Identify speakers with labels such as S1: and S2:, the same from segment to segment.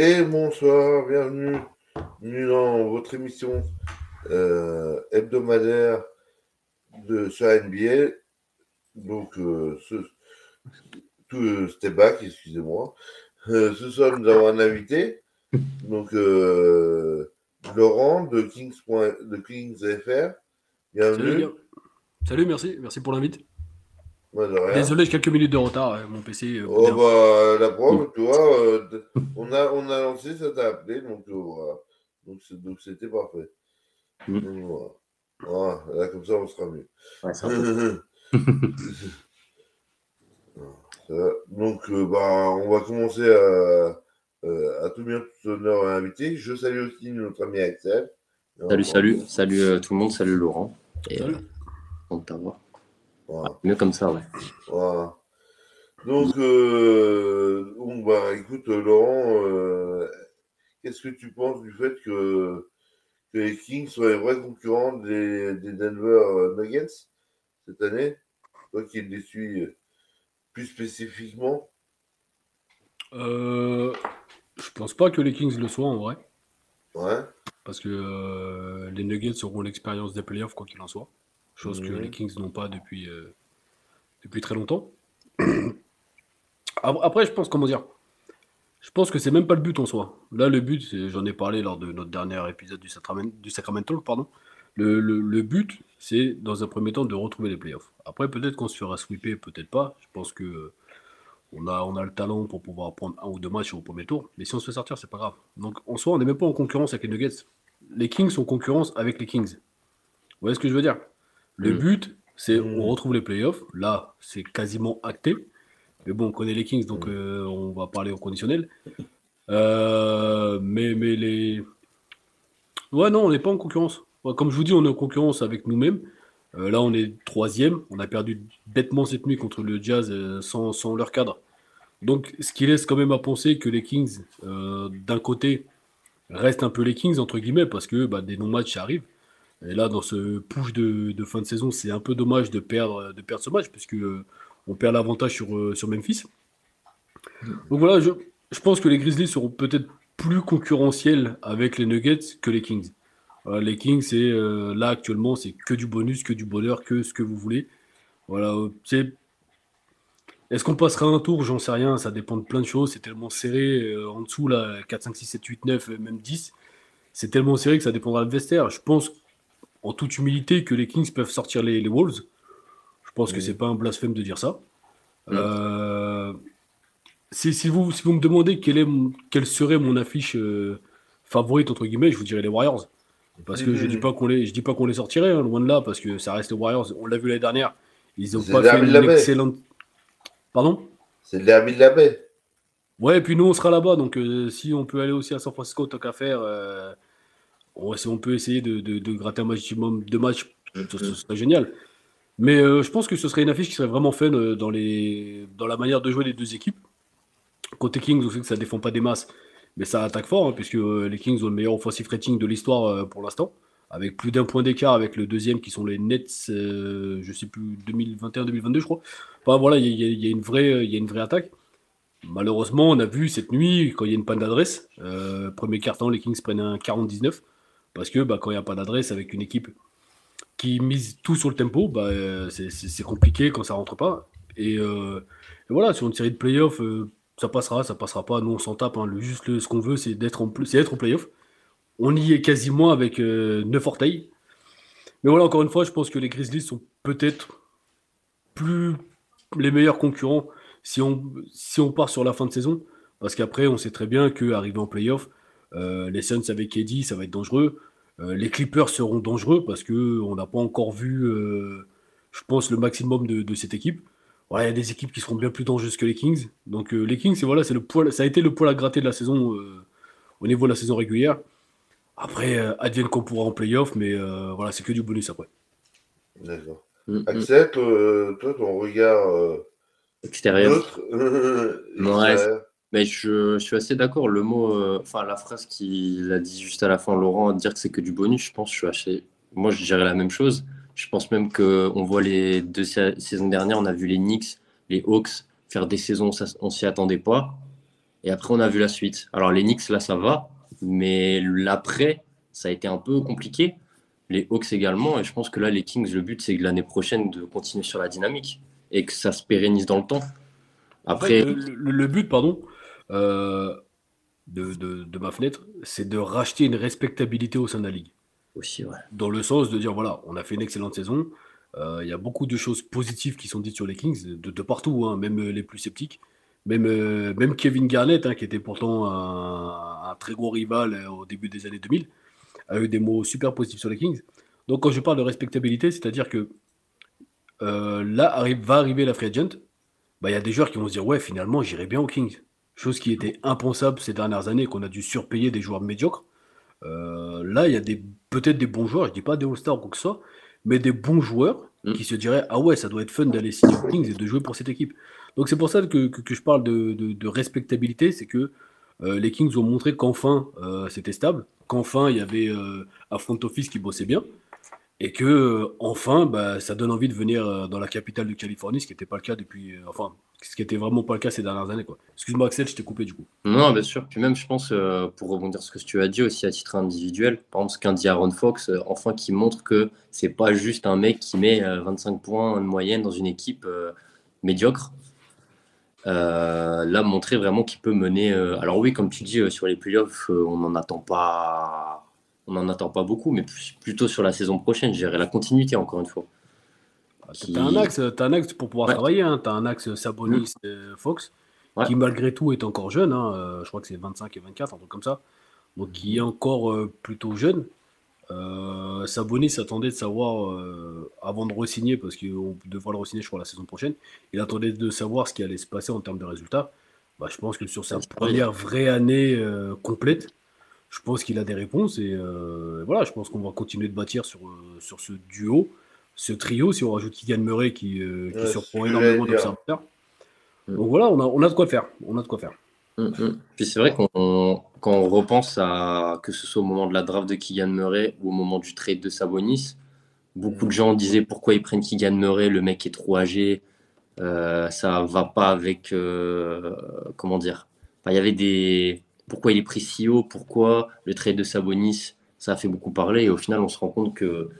S1: et bonsoir, bienvenue, dans votre émission euh, hebdomadaire de sur NBA. Donc, euh, ce, tout euh, step back, excusez-moi. ce soir, nous avons un invité, donc Laurent de Kings, de.
S2: Bienvenue. Salut, merci, merci pour l'invite. Désolé, j'ai quelques minutes de retard, euh, mon PC.
S1: Euh, oh bah, la preuve, tu vois, euh, on, a, on a lancé, ça t'a appelé, donc voilà. Donc c'était parfait. Mm. Donc, voilà. Là, comme ça, on sera mieux. donc, bah, on va commencer à, à tout bien, tout honneur à l'invité. Je salue aussi notre ami Axel.
S3: Salut, salut, salut tout le monde, salut Laurent. Et, salut. on t'avoir. Mieux comme ça, ouais.
S1: Donc, euh, bah, écoute, Laurent, euh, qu'est-ce que tu penses du fait que, les Kings soient les vrais concurrents des, Denver Nuggets cette année? Toi qui les suis plus spécifiquement?
S2: Euh, Je pense pas que les Kings le soient en vrai.
S1: Ouais.
S2: Parce que euh, les Nuggets auront l'expérience des playoffs, quoi qu'il en soit chose que les Kings n'ont pas depuis, euh, depuis très longtemps. Après, je pense, comment dire, je pense que c'est même pas le but en soi. Là, le but, j'en ai parlé lors de notre dernier épisode du, Sacramento, du Sacramento pardon. Le, le, but, c'est dans un premier temps de retrouver les playoffs. Après, peut-être qu'on se fera sweeper, peut-être pas. Je pense que euh, on a, on a le talent pour pouvoir prendre un ou deux matchs au premier tour. Mais si on se fait sortir, c'est pas grave. Donc en soi, on n'est même pas en concurrence avec les Nuggets. Les Kings sont en concurrence avec les Kings. Vous voyez ce que je veux dire? Le mm. but, c'est on mm. retrouve les playoffs. Là, c'est quasiment acté. Mais bon, on connaît les Kings, donc mm. euh, on va parler au conditionnel. Euh, mais, mais les. Ouais, non, on n'est pas en concurrence. Comme je vous dis, on est en concurrence avec nous-mêmes. Euh, là, on est troisième. On a perdu bêtement cette nuit contre le Jazz sans, sans, leur cadre. Donc, ce qui laisse quand même à penser que les Kings, d'un côté, restent un peu les Kings, entre guillemets, parce que bah, des non-matchs arrivent. Et là, dans ce push de, fin de saison, c'est un peu dommage de perdre, ce match, puisque euh, on perd l'avantage sur, euh, Memphis. Donc voilà, je, pense que les Grizzlies seront peut-être plus concurrentiels avec les Nuggets que les Kings. les Kings, c'est euh, là actuellement, c'est que du bonus, que du bonheur, que ce que vous voulez. Voilà, c'est. Est-ce qu'on passera un tour? J'en sais rien, ça dépend de plein de choses. C'est tellement serré en dessous, là, 4, 5, 6, 7, 8, 9, même 10. C'est tellement serré que ça dépendra de vestiaire. Je pense en toute humilité que les Kings peuvent sortir les, Wolves. Je pense que c'est pas un blasphème de dire ça. Euh, si, vous, si vous me demandez quelle, est, quelle serait mon affiche euh, favorite, entre guillemets, je vous dirais les Warriors. Parce que je dis pas qu'on les, je dis pas qu'on les sortirait, hein, loin de là, parce que ça reste les Warriors. On l'a vu l'année dernière. Ils ont pas fait une excellente. Pardon?
S1: C'est derby de la baie.
S2: Ouais, et puis nous, on sera là-bas. Donc, euh, si on peut aller aussi à San Francisco, tant qu'à faire, si on peut essayer de, gratter un maximum de matchs, ce, serait génial. Mais euh, je pense que ce serait une affiche qui serait vraiment fun euh, dans, les, dans la manière de jouer des deux équipes. Côté Kings, on sait que ça défend pas des masses, mais ça attaque fort, hein, puisque euh, les Kings ont le meilleur offensive rating de l'histoire pour l'instant, avec plus d'un point d'écart avec le deuxième qui sont les Nets, je sais plus, 2021-2022, je crois. Enfin voilà, il y, a une vraie, y a une vraie attaque. Malheureusement, on a vu cette nuit, quand il y a une panne d'adresse, premier quart-temps, les Kings prennent un 40-19. Parce que bah, quand il n'y a pas d'adresse avec une équipe qui mise tout sur le tempo, bah, euh, c'est compliqué quand ça rentre pas. Et, euh, voilà, sur une série de playoffs, euh, ça passera, ça passera pas. Nous, on s'en tape. Hein. Juste ce qu'on veut, c'est d'être en, être en playoff. On y est quasiment avec 9 orteils. Mais voilà, encore une fois, je pense que les Grizzlies sont peut-être plus les meilleurs concurrents si on, si on part sur la fin de saison. Parce qu'après, on sait très bien qu'arriver en playoff, euh, les Suns avec Eddie, ça va être dangereux. Euh, les Clippers seront dangereux parce qu'on n'a pas encore vu, euh, je pense, le maximum de, cette équipe. il y a des équipes qui seront bien plus dangereuses que les Kings. Donc les Kings, c'est voilà, c'est le poil, ça a été le poil à gratter de la saison au niveau de la saison régulière. Après, advienne qu'on pourra en playoff, mais voilà, c'est que du bonus après.
S1: D'accord. Mm, mm. Accepte, toi, ton regard
S3: extérieur. Mais je, suis assez d'accord. Le mot, euh, enfin la phrase qu'il a dit juste à la fin, Laurent, dire que c'est que du bonus, je pense, je suis assez. Moi, je dirais la même chose. Je pense même qu'on voit les deux saisons dernières, on a vu les Knicks, les Hawks faire des saisons, ça, on s'y attendait pas. Et après, on a vu la suite. Alors, les Knicks, là, ça va. Mais l'après, ça a été un peu compliqué. Les Hawks également. Et je pense que là, les Kings, le but, c'est que l'année prochaine, de continuer sur la dynamique et que ça se pérennise dans le temps. Après,
S2: le, le- le but, pardon, euh, de, de- de ma fenêtre, c'est de racheter une respectabilité au sein de la ligue.
S3: aussi, ouais.
S2: Dans le sens de dire, voilà, on a fait une excellente saison. euh, Il y a beaucoup de choses positives qui sont dites sur les Kings, de, de partout, hein, même euh, les plus sceptiques. Même, euh, même Kevin Garnett, hein, qui était pourtant un, un très gros rival euh, au début des années 2000, a eu des mots super positifs sur les Kings. Donc quand je parle de respectabilité, c'est-à-dire que euh, là arrive, va arriver la free agent, bah, il y a des joueurs qui vont se dire, ouais, finalement, j'irai bien aux Kings. Chose qui était impensable ces dernières années, qu'on a dû surpayer des joueurs médiocres. Euh, là, il y a des, peut-être des bons joueurs, je dis pas des All-Stars ou quoi que ce soit, mais des bons joueurs
S3: Mm.
S2: qui se diraient Ah ouais, ça doit être fun d'aller signer aux Kings et de jouer pour cette équipe. Donc c'est pour ça que, que- que je parle de, de- de respectabilité, c'est que euh, les Kings ont montré qu'enfin euh, c'était stable, qu'enfin il y avait un front office qui bossait bien, et que enfin bah, ça donne envie de venir euh, dans la capitale de Californie, ce qui n'était pas le cas depuis, euh, enfin, ce qui était vraiment pas le cas ces dernières années. quoi. Excuse-moi Axel, je t'ai coupé du coup.
S3: Non, bien sûr. Puis même, je pense, euh, pour rebondir sur ce que tu as dit aussi à titre individuel, par exemple, ce qu'un dit Aaron Fox, enfin, qui montre que c'est pas juste un mec qui met euh, 25 points de moyenne dans une équipe médiocre. Là, montrer vraiment qu'il peut mener. alors oui, comme tu dis, sur les playoffs, on n'en attend pas, on n'en attend pas beaucoup, mais plus- plutôt sur la saison prochaine, gérer la continuité encore une fois.
S2: T'as
S3: Qui-
S2: t'as un axe, un axe pour pouvoir
S3: Ouais.
S2: travailler. Hein. T'as un axe Sabonis euh, Fox,
S3: Ouais.
S2: qui malgré tout est encore jeune. hein. Euh, je crois que c'est 25 et 24, un truc comme ça. Donc qui est encore euh, plutôt jeune. Euh, Sabonis attendait de savoir, euh, avant de re-signer, parce qu'on devra le re-signer, je crois, la saison prochaine, il attendait de savoir ce qui allait se passer en termes de résultats. Bah, je pense que sur sa première vraie année complète, je pense qu'il a des réponses. Et euh, voilà, je pense qu'on va continuer de bâtir sur, euh, sur ce duo, ce trio, si on rajoute Keegan Murray qui, euh, qui
S1: Ouais,
S2: surprend énormément d'observateurs.
S3: Mm.
S2: Donc voilà, on a, on a de quoi faire. On a de quoi faire.
S3: Mm, mm. Puis c'est vrai qu'on quand on repense à que ce soit au moment de la draft de Keegan Murray ou au moment du trade de Sabonis, beaucoup de gens disaient pourquoi ils prennent Keegan Murray, le mec est trop âgé, euh, ça va pas avec euh, comment dire. Enfin, il y avait des pourquoi il est pris si haut, pourquoi le trade de Sabonis, ça a fait beaucoup parler et au final on se rend compte que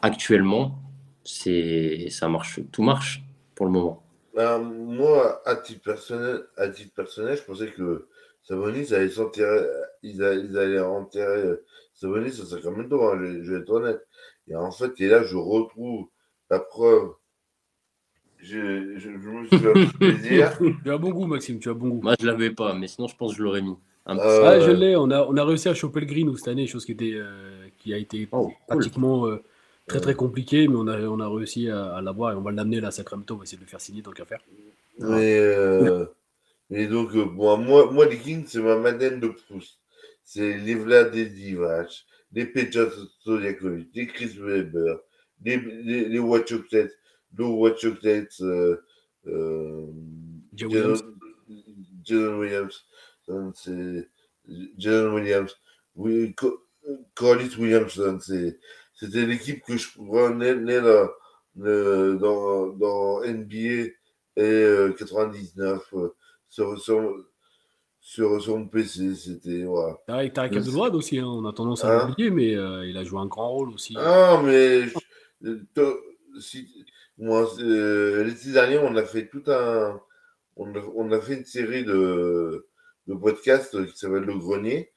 S3: actuellement c'est ça marche, tout marche pour le moment.
S1: Ben, moi, à titre personnel, à titre personnel, je pensais que Sabonis allait s'enterrer, ils, allaient enterrer euh, Sabonis à Sacramento, hein, je, je vais être honnête. Et en fait, et là, je retrouve la preuve. Je, je, je me suis fait plaisir.
S2: Tu as bon goût, Maxime, tu as bon goût.
S3: Moi je l'avais pas, mais sinon je pense que je l'aurais mis. Un petit-
S1: Euh,
S2: Ah, je l'ai, on a, on a réussi à choper le green cette année, chose qui, était, euh, qui a été
S3: Oh, cool.
S2: pratiquement euh, très très compliqué, mais on a, on a réussi à, à l'avoir et on va l'amener là à Sacramento, on va essayer de le faire signer tant qu'à faire.
S1: Mais, euh, mais donc, bon, moi, moi, les Kings, c'est ma Madeleine de Proust. C'est les Vlad des Divac, les Peja Stojakovic, les Chris Weber, les, les, les Wachoclets, le Wachoclets, euh, euh,
S2: Jay Williams.
S1: Jalen Williams, euh, c'est Jalen Williams, oui, Co- Corliss Williamson, c'est, c'était l'équipe que je prenais dans, dans, dans NBA et euh, 99 euh, sur, sur, sur, sur mon PC, c'était.
S2: Tariq Tariq
S3: Yes.
S2: Abdelouad aussi, hein, on a tendance à
S1: Hein?
S2: l'oublier, mais euh, il a joué un grand rôle aussi.
S1: Ah, mais je- si, moi, euh, l'été dernier, on a fait tout un. On a, on a fait une série de, de podcasts qui s'appelle Le Grenier,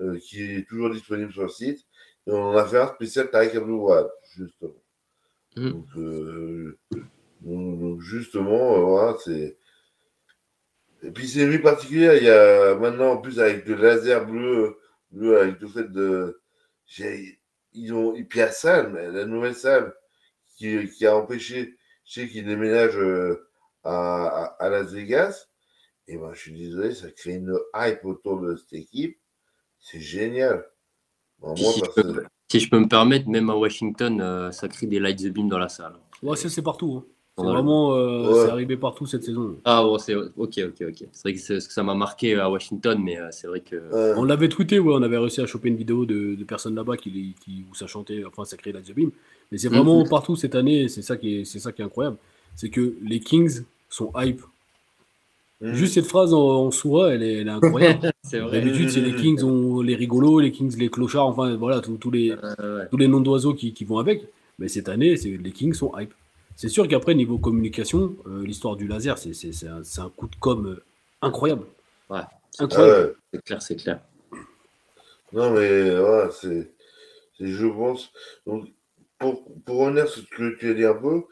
S1: euh, qui est toujours disponible sur le site. Et on a fait un spécial Tariq Abdouad, justement.
S3: Mm.
S1: Donc, euh, donc, justement, euh, voilà, c'est. Et puis c'est une nuit particulière, il y a maintenant en plus avec le laser bleu, bleu avec le fait de. Ils ont. Et puis la salle, la nouvelle salle qui, qui a empêché, je sais qu'ils déménagent euh, à, à, à Las Vegas. Et ben je suis désolé, ça crée une hype autour de cette équipe. C'est génial. Bon,
S3: Puis
S1: moi,
S3: si, je peux, si je peux me permettre, même à Washington, euh, ça crie des lights the beam dans la salle.
S2: Ouais, ça c'est partout. hein. C'est
S3: Ouais.
S2: vraiment euh,
S1: Ouais.
S2: c'est arrivé partout cette saison.
S3: Ah bon, c'est ok, ok, ok. C'est vrai que, c'est- que ça m'a marqué à Washington, mais euh, c'est vrai que
S1: euh,
S2: On l'avait tweeté, ouais, on avait réussi à choper une vidéo de, de personnes là-bas qui, qui, où ça chantait, enfin ça créait la The Beam. Mais c'est vraiment
S3: Mhm.
S2: partout cette année, et c'est ça qui est, c'est ça qui est incroyable. C'est que les Kings sont hype
S1: Mm.
S2: Juste cette phrase en, en soi, elle est, elle est incroyable. D'habitude, c'est les Kings, ont les rigolos, les Kings, les clochards, enfin voilà, tous tous les,
S3: ouais.
S2: tous les noms d'oiseaux qui, qui vont avec. Mais cette année, c'est- les Kings sont hype. C'est sûr qu'après, niveau communication, euh, l'histoire du laser, c'est c'est- c'est un, un coup de com euh, incroyable.
S3: Ouais.
S2: Incroyable.
S1: Ouais.
S3: C'est clair, c'est clair.
S1: Non, mais voilà, c'est, c'est- je pense. Donc, pour, pour revenir sur ce que tu as dit un peu,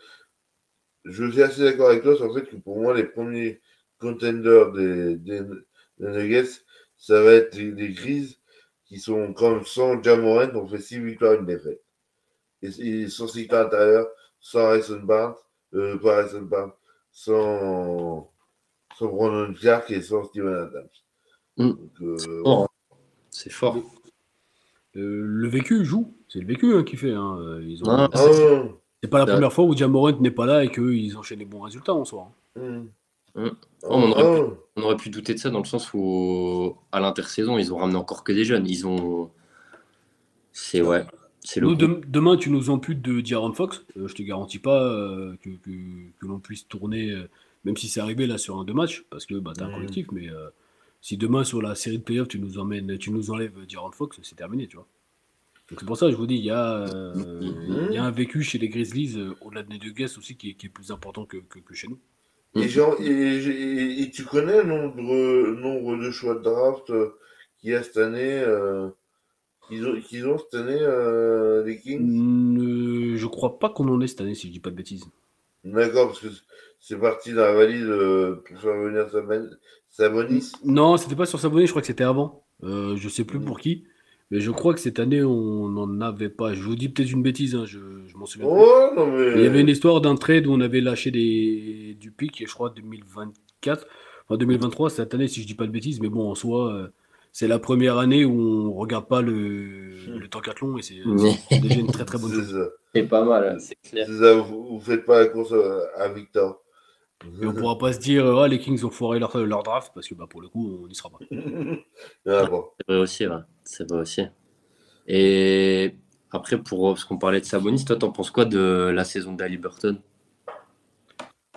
S1: je suis assez d'accord avec toi sur le fait que pour moi, les premiers contenders des, des, des Nuggets, ça va être les, les Grises qui sont comme sans Jamorant, on fait 6 victoires, une défaite. Et, et sans cycle intérieur, sans Harrison Barnes, euh, pas Harrison Barnes, sans, sans Brandon Clark et sans Steven Adams.
S3: Mm.
S1: Euh,
S3: fort. C'est fort.
S2: Euh, le vécu joue. C'est le vécu hein, qui fait. hein. Ils ont...
S1: Ah,
S2: C'est pas la première fois où Jamorant n'est pas là et qu'ils enchaînent les bons résultats en soi. hein.
S1: Hum.
S3: Hum.
S1: Ah,
S3: on aurait On aurait pu douter de ça dans le sens où, à l'intersaison, ils ont ramené encore que des jeunes. Ils ont. C'est ouais. C'est le.
S2: Nous, demain, tu nous amputes de D'Aaron Fox. Euh, je te garantis pas euh, que, que, que l'on puisse tourner, euh, même si c'est arrivé là sur un deux matchs, parce que bah, tu un
S1: Mhm.
S2: collectif. Mais euh, si demain, sur la série de playoffs, tu nous, emmènes, tu nous enlèves D'Aaron Fox, c'est terminé, tu vois. Donc c'est pour ça que je vous dis, il y, a, euh,
S3: Mhm.
S2: il y a un vécu chez les Grizzlies, euh, au-delà des deux guests aussi, qui est, qui est plus important que, que, que chez nous.
S1: Et, genre, et, et- et tu connais le nombre, nombre de choix de draft euh, qu'il y a cette année euh, qu'ils ont, cette année, les Kings?
S2: Ne- je crois pas qu'on en ait cette année, si je dis pas de bêtises.
S1: D'accord, parce que c'est parti dans la valise pour faire venir Sabonis.
S2: Non, c'était pas sur Sabonis, je crois que c'était avant. Je sais plus
S1: Mhm.
S2: pour qui. Mais je crois que cette année, on n'en avait pas. Je vous dis peut-être une bêtise, hein, je, je m'en souviens plus.
S1: Oh, non, mais.
S2: Mais Il y avait une histoire d'un trade où on avait lâché des, du pic, je crois 2024, enfin 2023, cette année, si je dis pas de bêtises. Mais bon, en soi, euh, c'est la première année où on regarde pas le, le temps long et c'est déjà une très très bonne chose.
S3: C'est pas mal, c'est clair.
S1: c'est ça, vous, vous faites pas la course à, à Victor.
S2: Et on pourra pas se dire, ah, les Kings ont foiré leur, leur draft, parce que bah, pour le coup, on n'y sera pas.
S1: ah, bon.
S3: C'est vrai aussi, ouais. C'est vrai aussi. Et après, pour, parce qu'on parlait de Sabonis, toi, t'en penses quoi de la saison d'Ali Burton?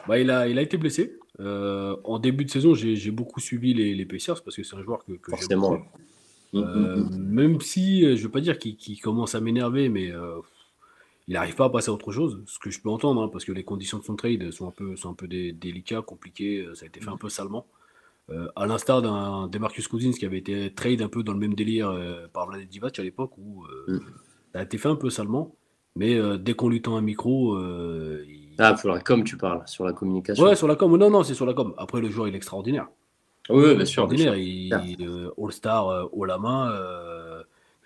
S2: Bah, il, a, il a été blessé. Euh, en début de saison, j'ai j'ai beaucoup suivi les, les Pacers parce que c'est un joueur que, que
S3: Forcément.
S2: Euh, même si, euh, je veux pas dire qu'il qu'il commence à m'énerver, mais euh, il n'arrive pas à passer à autre chose, ce que je peux entendre, hein, parce que les conditions de son trade sont un peu, sont un peu dé- délicates, compliquées, euh, ça a été fait un peu salement. Euh, à l'instar d'un Demarcus Cousins qui avait été trade un peu dans le même délire euh, par Vlade Divac à l'époque, où euh,
S3: Mm.
S2: ça a été fait un peu salement, mais dès qu'on lui tend un micro, il-
S3: Ah, pour la com, tu parles, sur la communication.
S2: Ouais, sur la com. Non, non, c'est sur la com. Après, le joueur, il est extraordinaire.
S3: oui, bien sûr. bien
S2: extraordinaire.
S3: sûr.
S2: Il, il, All-Star haut la main.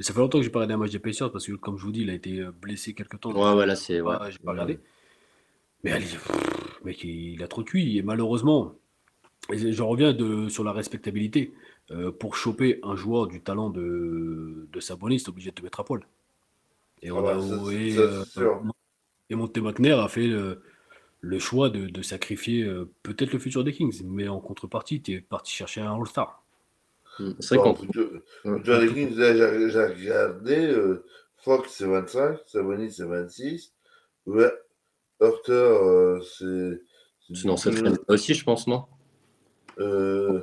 S2: Mais ça fait longtemps que j'ai pas regardé un match des Pacers parce que, comme je vous dis, il a été euh, blessé quelque temps.
S3: Ouais, ouais, là, c'est. Ouais.
S2: Ouais, j'ai pas regardé. Mais allez, pff, mec, il, a trop cuit. Et malheureusement, je reviens de, sur la respectabilité. Euh, pour choper un joueur du talent de, de Sabonis, t'es obligé de te mettre à poil. Et,
S1: Ah
S2: on
S1: ouais,
S2: a-
S1: ça,
S2: et,
S1: ça,
S2: euh, et Monte McNair a fait le, le choix de, de sacrifier euh, peut-être le futur des Kings, mais en contrepartie, tu es parti chercher un All-Star.
S3: C'est vrai
S1: Kings, là, j'ai regardé, euh, Fox c'est 25, Sabonis c'est 26, ouais, Hurter euh, c'est.
S3: Sinon, ça traîne aussi, je pense, non?
S1: Euh,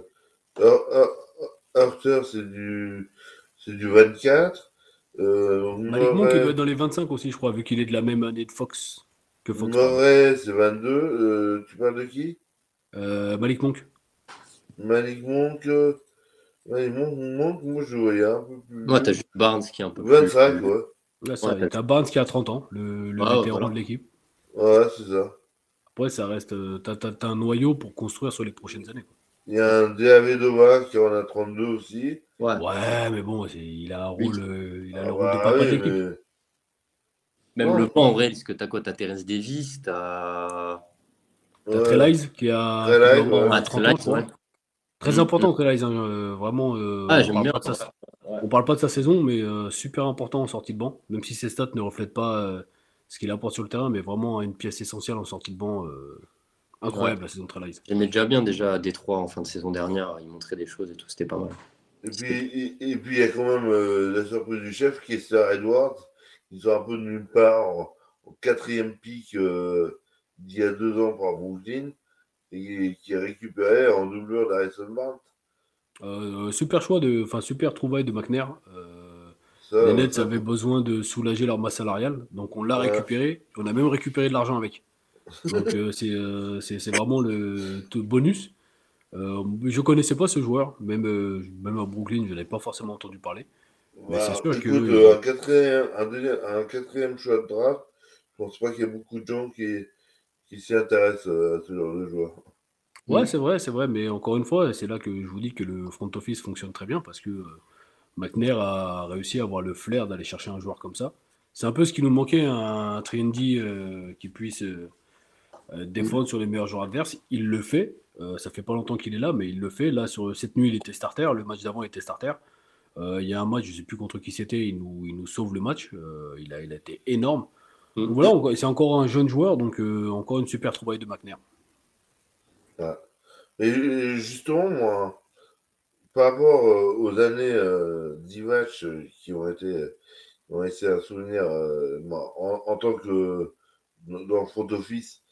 S1: Hurter c'est du, c'est du 24. Euh,
S2: Malik Monk, il doit être dans les 25 aussi, je crois, vu qu'il est de la même année de Fox que Fox.
S1: Murray, c'est 22. Euh, tu parles de qui?
S2: Euh, Malik Monk.
S1: Malik Monk. Euh, Malik Monk, Monk, moi je le voyais un peu plus.
S3: Ouais, t'as juste Barnes qui est un peu plus.
S1: 25, ouais.
S2: Là, ça,
S3: Ouais,
S2: t'as Barnes qui a 30 ans, le, le
S3: Ah, ouais,
S2: vétéran
S3: voilà.
S2: de l'équipe.
S1: Ouais, c'est ça.
S2: Après, ça reste. euh, T'as t'as- t'as un noyau pour construire sur les prochaines années. quoi.
S1: Il y a un DAV Dova qui en a 32 aussi.
S3: Ouais.
S2: Ouais, mais bon, c'est- il a un
S3: Oui.
S2: rôle, euh, il a
S1: Ah
S2: le rôle
S1: bah
S2: de papa de
S1: oui,
S2: l'équipe.
S1: mais-
S3: Même
S1: Ouais.
S3: le banc, en vrai, parce que t'as quoi T'as Terence Davis, t'as.
S2: T'as
S1: Ouais.
S2: Trelize qui a, avoir
S1: ouais.
S3: Ah,
S2: 30
S3: Trey
S2: ans, je crois.
S3: Lyles, ouais.
S2: Très
S3: Mm,
S2: important, Trelize, hein, euh, vraiment. euh,
S3: Ah,
S2: on
S3: j'aime
S2: parle
S3: bien.
S2: pas de sa-
S3: Ouais.
S2: On parle pas de sa saison, mais euh, super important en sortie de banc, même si ses stats ne reflètent pas euh, ce qu'il apporte sur le terrain, mais vraiment une pièce essentielle en sortie de banc. euh, incroyable la saison de.
S3: J'aimais déjà bien déjà à Détroit en fin de saison dernière. Il montrait des choses et tout, c'était pas mal.
S1: Et puis, et, et puis il y a quand même euh, la surprise du chef qui est Sir Edwards, qui sort un peu de nulle part en, en quatrième pick euh, d'il y a deux ans par Brooklyn, et qui est récupéré en doublure d'Harrison Barnes.
S2: Euh, super choix de, enfin super trouvaille de McNair. Euh, les Nets avaient besoin de soulager leur masse salariale, donc on l'a récupéré. On a même récupéré de l'argent avec. Donc euh, c'est vraiment le, bonus. je connaissais pas ce joueur, même, même à Brooklyn, je n'avais pas forcément entendu parler.
S1: Mais c'est sûr que. Un quatrième, un, quatrième choix de draft, je pense pas qu'il y ait beaucoup de gens qui, qui s'y intéressent à ce genre de joueur.
S2: Ouais, c'est vrai, c'est vrai, mais encore une fois, c'est là que je vous dis que le front office fonctionne très bien parce que euh, McNair a réussi à avoir le flair d'aller chercher un joueur comme ça. C'est un peu ce qui nous manquait, un trendy euh, qui puisse euh, défendre sur les meilleurs joueurs adverses. Il le fait. ça fait pas longtemps qu'il est là, mais il le fait. Là, sur cette nuit, il était starter. Le match d'avant, il était starter. il y a un match, je sais plus contre qui c'était, il nous, il nous sauve le match. il, a, il a été énorme. Mm. voilà, c'est encore un jeune joueur, donc encore une super trouvaille de McNair.
S1: Et justement, par rapport euh, aux années euh, d'Ivac euh, qui ont été, ont été un souvenir, en, tant que dans le front office,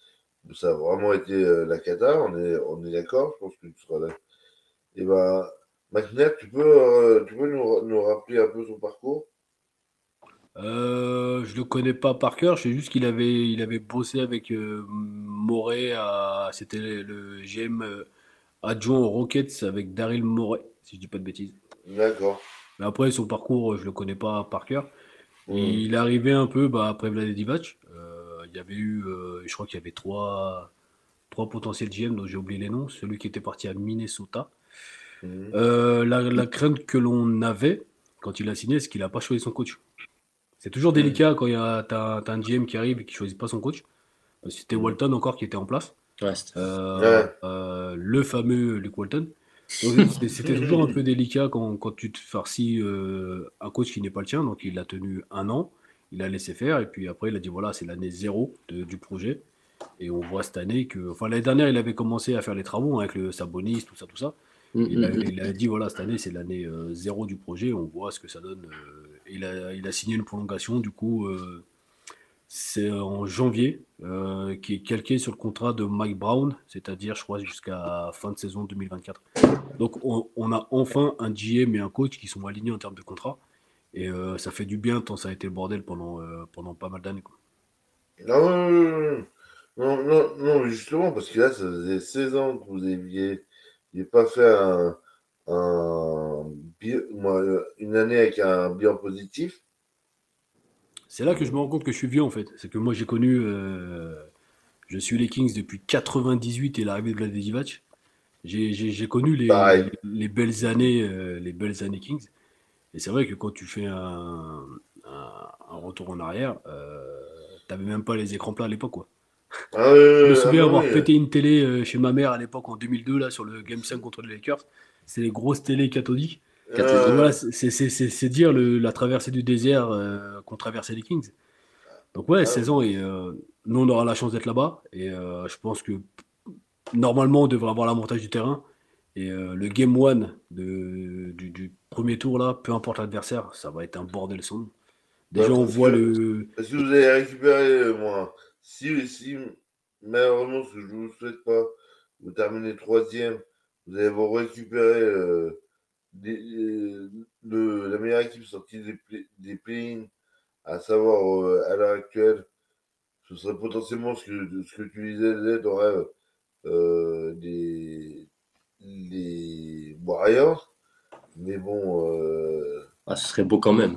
S1: ça a vraiment été la cata, on est, on est d'accord, je pense que tu seras là. Et ben, McNair, tu peux, tu peux nous, nous, rappeler un peu son parcours?
S2: Euh, je le connais pas par cœur, je sais juste qu'il avait, il avait bossé avec euh, Moret, c'était le GM euh, adjoint aux Rockets avec Daryl Moret, si je dis pas de bêtises.
S1: D'accord.
S2: Mais après, son parcours, je le connais pas par cœur. Hmm. Il est arrivé un peu bah, après Divac. Euh, il y avait eu, je crois qu'il y avait trois, trois potentiels GM dont j'ai oublié les noms. Celui qui était parti à Minnesota. Hmm. La, la, crainte que l'on avait quand il a signé, c'est qu'il n'a pas choisi son coach. C'est toujours délicat quand il y a as, un GM qui arrive et qui choisit pas son coach. C'était Walton encore qui était en place. Euh, euh, le fameux Luke Walton. C'était toujours un peu délicat quand, tu te farcis euh, un coach qui n'est pas le tien. Donc il a tenu un an, il a laissé faire et puis après il a dit voilà c'est l'année zéro du projet. Et on voit cette année que, enfin l'année dernière il avait commencé à faire les travaux hein, avec le Sabonis, tout ça, tout ça. Mm, il, a, mm, mm. il, a, dit voilà cette année c'est l'année zéro du projet. On voit ce que ça donne il a, signé une prolongation, du coup, euh, c'est en janvier, euh, qui est calqué sur le contrat de Mike Brown, c'est-à-dire, je crois, jusqu'à fin de saison 2024. Donc, on, a enfin un GM et un coach qui sont alignés en termes de contrat. Et euh, ça fait du bien tant ça a été le bordel pendant, pendant pas mal d'années.
S1: Non, non, non, non, justement, parce que là, ça faisait 16 ans que vous n'aviez pas fait un, une année avec un bilan positif.
S2: C'est là que je me rends compte que je suis vieux en fait. C'est que moi j'ai connu, euh, je suis les Kings depuis 98 et l'arrivée de Vlade J'ai connu les, les, belles années, euh, les belles années Kings. Et c'est vrai que quand tu fais un, un, retour en arrière, euh, t'avais même pas les écrans plats à l'époque quoi. Ah je me souviens ah avoir pété une télé chez ma mère à l'époque en 2002 là sur le Game 5 contre les Lakers. C'est les grosses télé cathodiques. Euh, c'est dire la traversée du désert euh, qu'ont traversé les Kings. Donc ouais, 16 ah ans et euh, nous on aura la chance d'être là-bas et je pense que normalement on devrait avoir l'avantage du terrain et le game one de, du, premier tour là, peu importe l'adversaire, ça va être un bordel sombre. Déjà on voit le.
S1: Est-ce que vous avez récupéré moi si, si malheureusement ce que je ne vous souhaite pas, vous terminez troisième vous allez vous récupérer euh, euh, la meilleure équipe sortie des, des play à savoir euh, à l'heure actuelle, ce serait potentiellement ce que, ce que tu disais ton rêve des, des Warriors. Mais bon.
S3: Ah, ce serait beau quand même.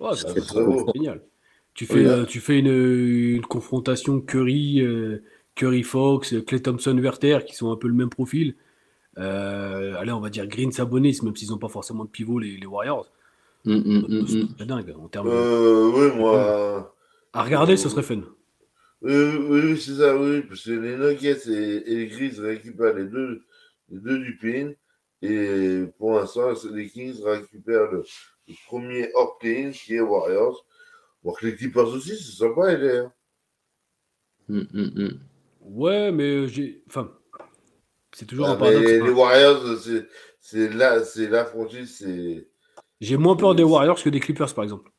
S2: Ouais, ça serait beau. génial. Tu fais, tu fais une, une confrontation Curry, Curry Fox, Clay Thompson, Werther, qui sont un peu le même profil. Euh, allez, on va dire Green Sabonis, même s'ils n'ont pas forcément de pivot, les, les Warriors. Mm, mm, mm, c'est dingue en termes
S1: euh, Oui, moi.
S2: À regarder, ce serait fun.
S1: oui, c'est ça, oui, parce que les Nuggets et, les Grizzlies récupèrent les deux, les deux du pin. Et pour l'instant, les Kings récupèrent le, premier hors play qui est Warriors. Voir que les Clippers aussi, c'est sympa, il est.
S2: Hein. Ouais, mais j'ai. Enfin, c'est toujours
S1: un paradoxe. Les, Warriors, c'est la, la franchise.
S2: J'ai moins peur des Warriors que des Clippers, par exemple.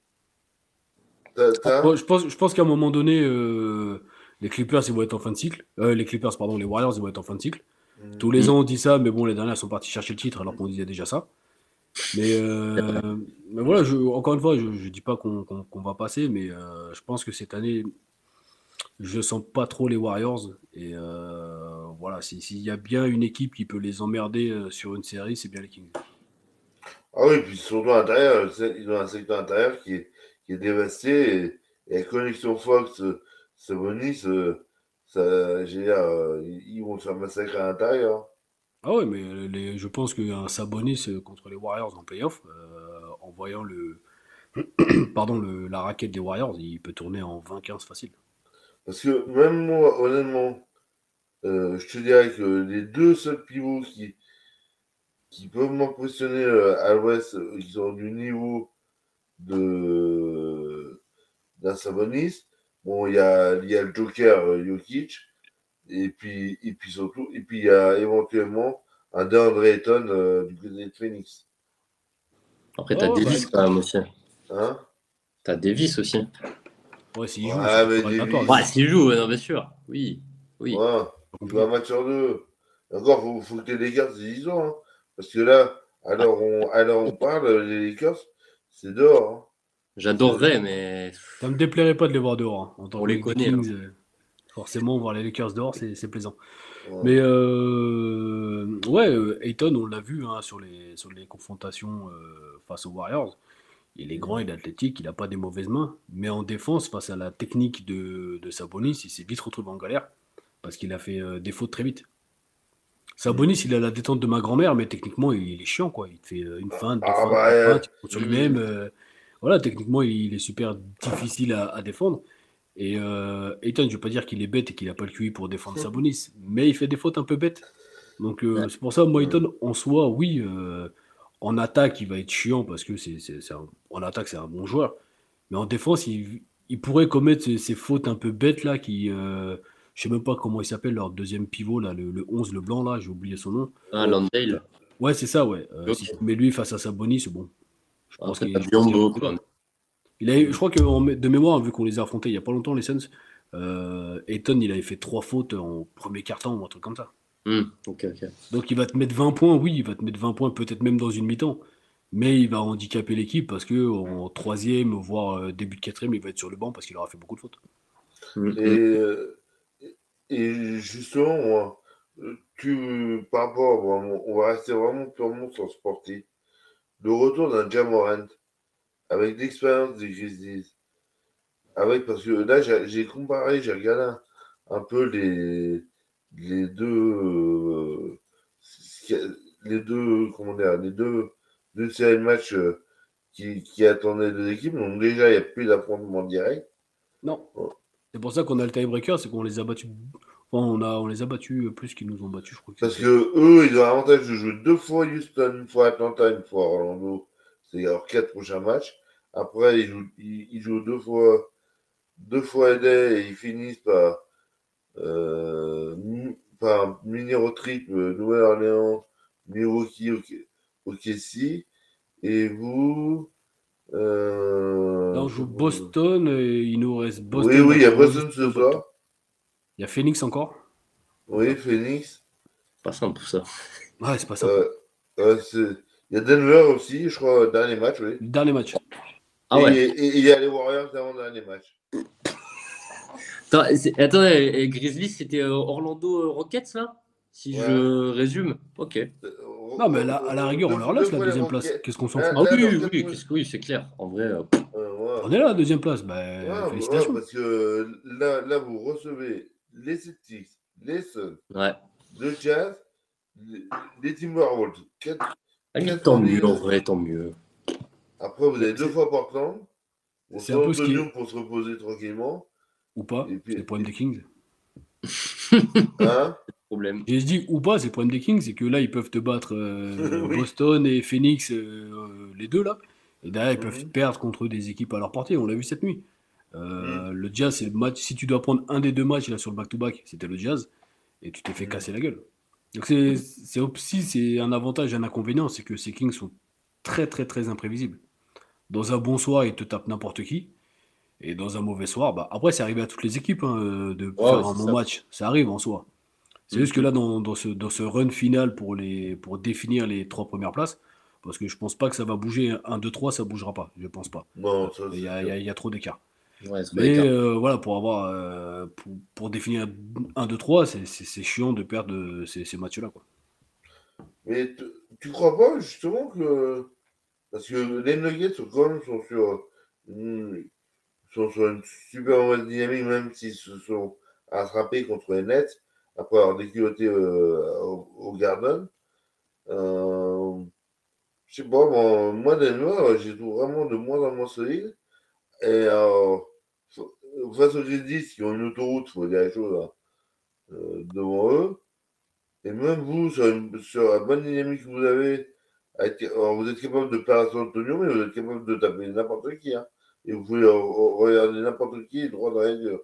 S2: Je pense, je pense qu'à un moment donné, euh, les Clippers, ils vont être en fin de cycle. Euh, les Clippers, pardon, les Warriors, ils vont être en fin de cycle.
S1: Mm.
S2: Tous les ans, on dit ça, mais bon, les dernières sont partis chercher le titre alors qu'on disait déjà ça. Mais, euh, mais voilà, je, encore une fois, je ne dis pas qu'on va passer, mais je pense que cette année, je sens pas trop les Warriors. Et euh, voilà, si- s'il y a bien une équipe qui peut les emmerder euh, sur une série, c'est bien les Kings.
S1: Ah oui, puis surtout à l'intérieur, ils ont un secteur intérieur qui est, qui est dévasté. Et, et la connexion Fox, euh, Sabonis, euh, ça, dire, euh, ils vont se faire massacrer à l'intérieur.
S2: Ah ouais, mais les, je pense qu'un Sabonis euh, contre les Warriors en playoff, euh, en voyant le, pardon, le, la raquette des Warriors, il peut tourner en 20-15 facile.
S1: Parce que même moi, honnêtement, euh, je te dirais que les deux seuls pivots qui, qui peuvent m'impressionner euh, à l'ouest, euh, qui ont du niveau de d'un Sabonis, bon, il y a, il y a le Joker Jokic, et puis, et puis surtout, et puis il y a éventuellement un DeAndre Ayton euh, du côté de Phoenix.
S3: Après, t'as
S2: Oh,
S3: Davis
S2: bah,
S3: quand même aussi.
S1: Hein?
S3: T'as Davis aussi.
S2: Ouais, s'il joue, c'est
S1: mais
S2: pas
S1: Davis-
S3: Ouais, s'il joue, non, bien sûr. Oui. Oui.
S2: Compliqué.
S1: vas un match sur deux. Encore, faut, faut que les Lakers ils soient, hein. Parce que là, alors on, alors on parle, les Lakers, c'est dehors. hein.
S3: J'adorerais, mais.
S2: Ça me déplairait pas de les voir dehors. hein. En tant
S3: On
S2: que
S3: les connaît,
S2: Kings, euh, forcément, voir les Lakers dehors, c'est plaisant.
S1: Ouais.
S2: Mais euh, ouais, euh, Ayton, on l'a vu hein, sur, les, sur les confrontations euh, face aux Warriors. Il est grand, il est athlétique, il n'a pas des mauvaises mains. Mais en défense, face à la technique de, de Sabonis, il s'est vite retrouvé en galère parce qu'il a fait euh, des fautes très vite. Sabonis, il a la détente de ma grand-mère, mais techniquement, il, il est chiant. quoi. Il te fait euh, une feinte, deux
S1: Ah, bah, euh,
S2: feintes, il compte sur lui-même. euh, voilà, techniquement, il est super difficile à, à défendre. Et euh, Ayton, je ne veux pas dire qu'il est bête et qu'il n'a pas le QI pour défendre Sabonis, mais il fait des fautes un peu bêtes. Donc euh,
S3: Ouais.
S2: c'est pour ça, moi, Ayton, en soi, oui, euh, en attaque, il va être chiant parce que c'est, c'est- c'est un- en attaque, c'est un bon joueur. Mais en défense, il, il pourrait commettre ces, ces fautes un peu bêtes là qui. Je sais même pas comment il s'appelle, leur deuxième pivot, là, le, le 11, le blanc, là, j'ai oublié son nom.
S3: Ah, Landale.
S2: Ouais, c'est ça, ouais. Euh, si tu mets lui face à Sabonis, c'est bon. Je pense
S3: Après,
S2: qu'il-
S3: quoi.
S2: il a, je crois que en- de mémoire, vu qu'on les a affrontés il y a pas longtemps, les Suns, euh, Ayton, il avait fait trois fautes en premier quart-temps ou un truc comme ça.
S3: Hmm, Ok, ok.
S2: Donc il va te mettre 20 points, oui, il va te mettre 20 points, peut-être même dans une mi-temps. Mais il va handicaper l'équipe parce que en troisième, voire euh, début de quatrième, il va être sur le banc parce qu'il aura fait beaucoup de fautes.
S1: Et, euh, et justement, moi, euh, tu, par rapport, vraiment, on va rester vraiment purement sur sportif. Le retour d'un Jamorant avec l'expérience des Grizzlies, avec, parce que là, j'ai comparé, j'ai regardé un, un peu les, les deux, euh, les deux, comment dire, les deux, deux séries de matchs euh, qui, qui attendaient deux équipes. Donc déjà, il n'y a plus d'affrontement direct.
S2: Non. C'est pour ça qu'on a le tiebreaker, c'est qu'on les a battus. Enfin, on, a, on les a battus plus qu'ils nous ont battus, je crois. que
S1: Parce que eux, ils ont l'avantage de jouer deux fois Houston, une fois Atlanta, une fois Orlando. C'est leurs quatre prochains matchs. Après, ils jouent, ils, ils jouent deux fois deux fois et ils finissent par, euh, par mini road trip euh, Nouvelle-Orléans, Milwaukee, OK- OKC. Et vous. Euh,
S2: Là, on joue Boston et il nous reste Boston.
S1: Oui, oui, il y a
S2: Boston,
S1: ce soir.
S2: Il y a Phoenix encore.
S1: Oui, Phoenix.
S3: Pas simple ça.
S2: Ouais, c'est pas ça.
S1: Euh, euh, il y a Denver aussi, je crois, dernier match, oui.
S2: Dernier match.
S3: Ah
S1: et,
S3: ouais.
S1: et- et il y a les Warriors avant le dernier match.
S3: Attends, attends, et- et Grizzlies, c'était euh, Orlando euh, Rockets, là? Si
S1: Ouais.
S3: je résume. Ok.
S2: Non, mais à la, à la rigueur, on leur laisse la deuxième place. Qu'est-ce qu'on s'en
S1: Ah,
S2: fout
S3: Ah
S1: Là,
S3: oui, oui, oui, c'est clair. En vrai, euh,
S2: On est là, la deuxième place. Bah,
S1: Ouais, ouais,
S2: félicitations.
S1: parce que là, là, vous recevez les Celtics, les Suns,
S3: ouais.
S1: le Jazz, les, les Timberwolves. Quatre- Quatre
S3: tant mieux, en vrai, tant mieux.
S1: Après, vous avez deux fois Portland. On
S2: C'est un peu ce qui-
S1: pour se reposer tranquillement.
S2: Ou pas.
S1: Et puis-
S2: C'est le problème des Kings.
S1: Hein?
S3: Problème.
S2: J'ai dit ou pas, c'est le problème des Kings, c'est que là, ils peuvent te battre euh,
S1: Oui.
S2: Boston et Phoenix, euh, euh, les deux là. Et derrière, ils peuvent
S1: Mhm.
S2: perdre contre des équipes à leur portée. On l'a vu cette nuit. Euh, Le Jazz, c'est le match. Si tu dois prendre un des deux matchs là sur le back-to-back, c'était le Jazz. Et tu t'es fait
S1: Mhm.
S2: casser la gueule. Donc c'est c'est aussi c'est un avantage et un inconvénient, c'est que ces Kings sont très très très imprévisibles. Dans un bon soir, ils te tapent n'importe qui. Et dans un mauvais soir, bah, après, c'est arrivé à toutes les équipes hein, de faire un bon match. Ça arrive en soi. C'est juste que là, dans, ce, dans ce run final pour, les, pour définir les trois premières places, parce que je pense pas que ça va bouger. 1, 2, 3, ça bougera pas. Je pense pas. Il y, a, trop d'écart. Mais euh, voilà, pour avoir euh, pour, définir 1, 2, 3, c'est chiant de perdre ces, ces matchs-là.
S1: Mais tu crois pas justement que. Parce que les Nuggets sont quand même sont sur, une, sont sur une super mauvaise dynamique, même s'ils se sont attrapés contre les Nets après avoir déculoté euh, au, Garden. Euh, je sais pas, moi, moi Denver, j'ai trouve vraiment de moins en moins solide. Et euh, face aux Grizzlies qui ont une autoroute, il faut dire les choses, hein, euh, devant eux, et même vous, sur, la bonne dynamique que vous avez, vous êtes capable de perdre San Antonio, mais vous êtes capable de taper n'importe qui. Hein. Et vous pouvez regarder n'importe qui droit dans les yeux.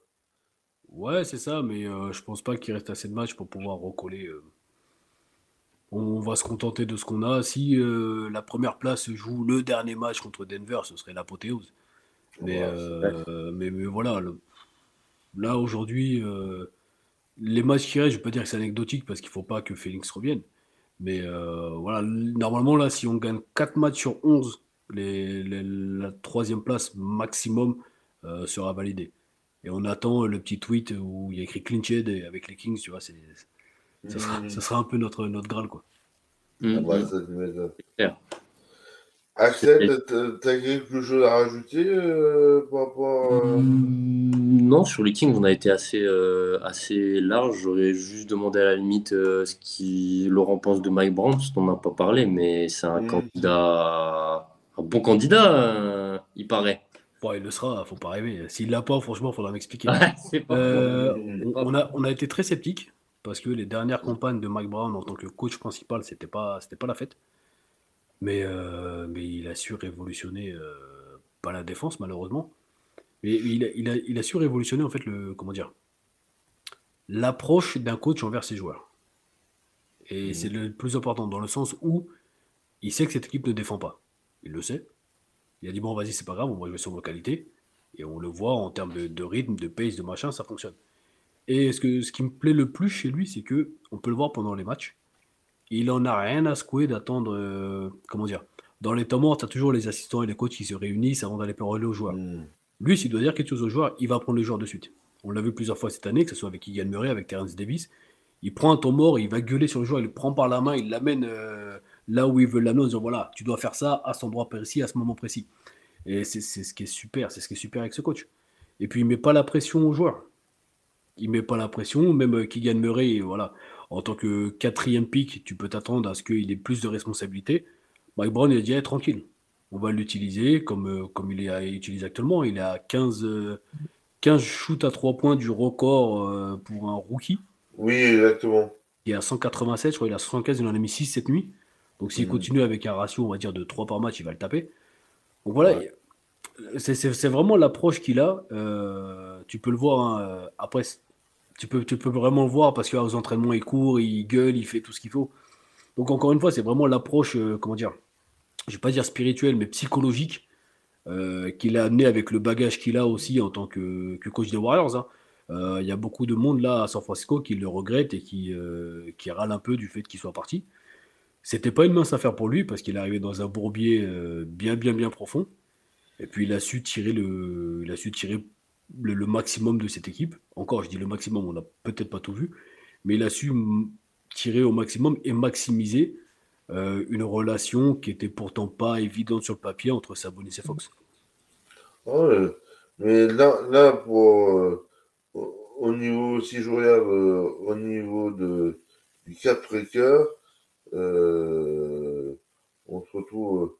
S2: Ouais, c'est ça, mais euh, je pense pas qu'il reste assez de matchs pour pouvoir recoller. Euh. On va se contenter de ce qu'on a. Si euh, la première place joue le dernier match contre Denver, ce serait l'apothéose. Mais, mais, mais, voilà, là aujourd'hui, les matchs qui restent, je peux pas dire que c'est anecdotique parce qu'il faut pas que Félix revienne. Mais euh, voilà, normalement, là, si on gagne 4 matchs sur 11, les, la troisième place maximum euh, sera validée. Et on attend le petit tweet où il y a écrit clinched avec les Kings, tu vois, c'est, ça, sera, mmh. ça sera un peu notre, notre Graal, quoi.
S1: Mmh. Ouais, ça, Axel, t'as quelque chose à rajouter euh, par rapport à...
S3: Mmh, non, sur les Kings, on a été assez, euh, assez large. J'aurais juste demandé à la limite euh, ce que Laurent pense de Mike Brown, parce qu'on n'a pas parlé, mais c'est un mmh. candidat, un bon candidat, il paraît.
S2: Bon, il le sera, faut pas rêver. S'il l'a pas, franchement, il faudra m'expliquer. on, a, on a été très sceptiques, parce que les dernières campagnes de Mike Brown en tant que coach principal, c'était pas, c'était pas la fête. Mais, euh, mais il a su révolutionner, euh, pas la défense malheureusement, mais il a, il a, il a su révolutionner en fait le, comment dire, l'approche d'un coach envers ses joueurs. Et mmh. c'est le plus important dans le sens où il sait que cette équipe ne défend pas. Il le sait. Il a dit bon vas-y c'est pas grave, on va jouer sur vos qualités. Et on le voit en termes de, de rythme, de pace, de machin, ça fonctionne. Et ce, que, ce qui me plaît le plus chez lui, c'est que on peut le voir pendant les matchs il en a rien à secouer d'attendre, euh, comment dire, dans les temps morts, tu as toujours les assistants et les coachs qui se réunissent avant d'aller parler aux joueurs. Hmm. Lui, s'il doit dire quelque chose aux joueurs, il va prendre les joueurs de suite. On l'a vu plusieurs fois cette année, que ce soit avec Ian Murray, avec Terence Davis. Il prend un temps mort, il va gueuler sur le joueur, il le prend par la main, il l'amène euh, là où il veut l'amener en disant voilà, tu dois faire ça à cet endroit précis, à ce moment précis. Et c'est ce qui est super, c'est ce qui est super avec ce coach. Et puis il met pas la pression aux joueurs. Il met pas la pression, même euh, Keegan Murray, voilà en tant que quatrième pick, tu peux t'attendre à ce qu'il ait plus de responsabilités. Mike Brown, il a dit tranquille, on va l'utiliser comme, euh, comme il est utilisé actuellement. Il a 15, 15 shoots à 3 points du record euh, pour un rookie.
S1: Oui, exactement.
S2: Il est à 187, je crois qu'il a 75, il en a mis 6 cette nuit. Donc s'il mm. continue avec un ratio, on va dire, de 3 par match, il va le taper. Donc voilà, c'est vraiment l'approche qu'il a. Euh, tu peux le voir hein, après tu peux, tu peux vraiment le voir parce qu'aux entraînements, il court, il gueule, il fait tout ce qu'il faut. Donc, encore une fois, c'est vraiment l'approche, euh, comment dire, je ne vais pas dire spirituelle, mais psychologique euh, qu'il a amené avec le bagage qu'il a aussi en tant que, coach des Warriors. Hein. Euh, il y a beaucoup de monde là à San Francisco qui le regrette et qui, qui râle un peu du fait qu'il soit parti. C'était pas une mince affaire pour lui parce qu'il est arrivé dans un bourbier bien, bien, bien profond. Et puis il a su tirer le, il a su tirer le, maximum de cette équipe. Encore, je dis le maximum, on n'a peut-être pas tout vu, mais il a su tirer au maximum et maximiser euh, une relation qui était pourtant pas évidente sur le papier entre Sabonis et Fox.
S1: mais là, là pour, euh, au niveau, si je regarde euh, au niveau de, du 4 précaire, on se retrouve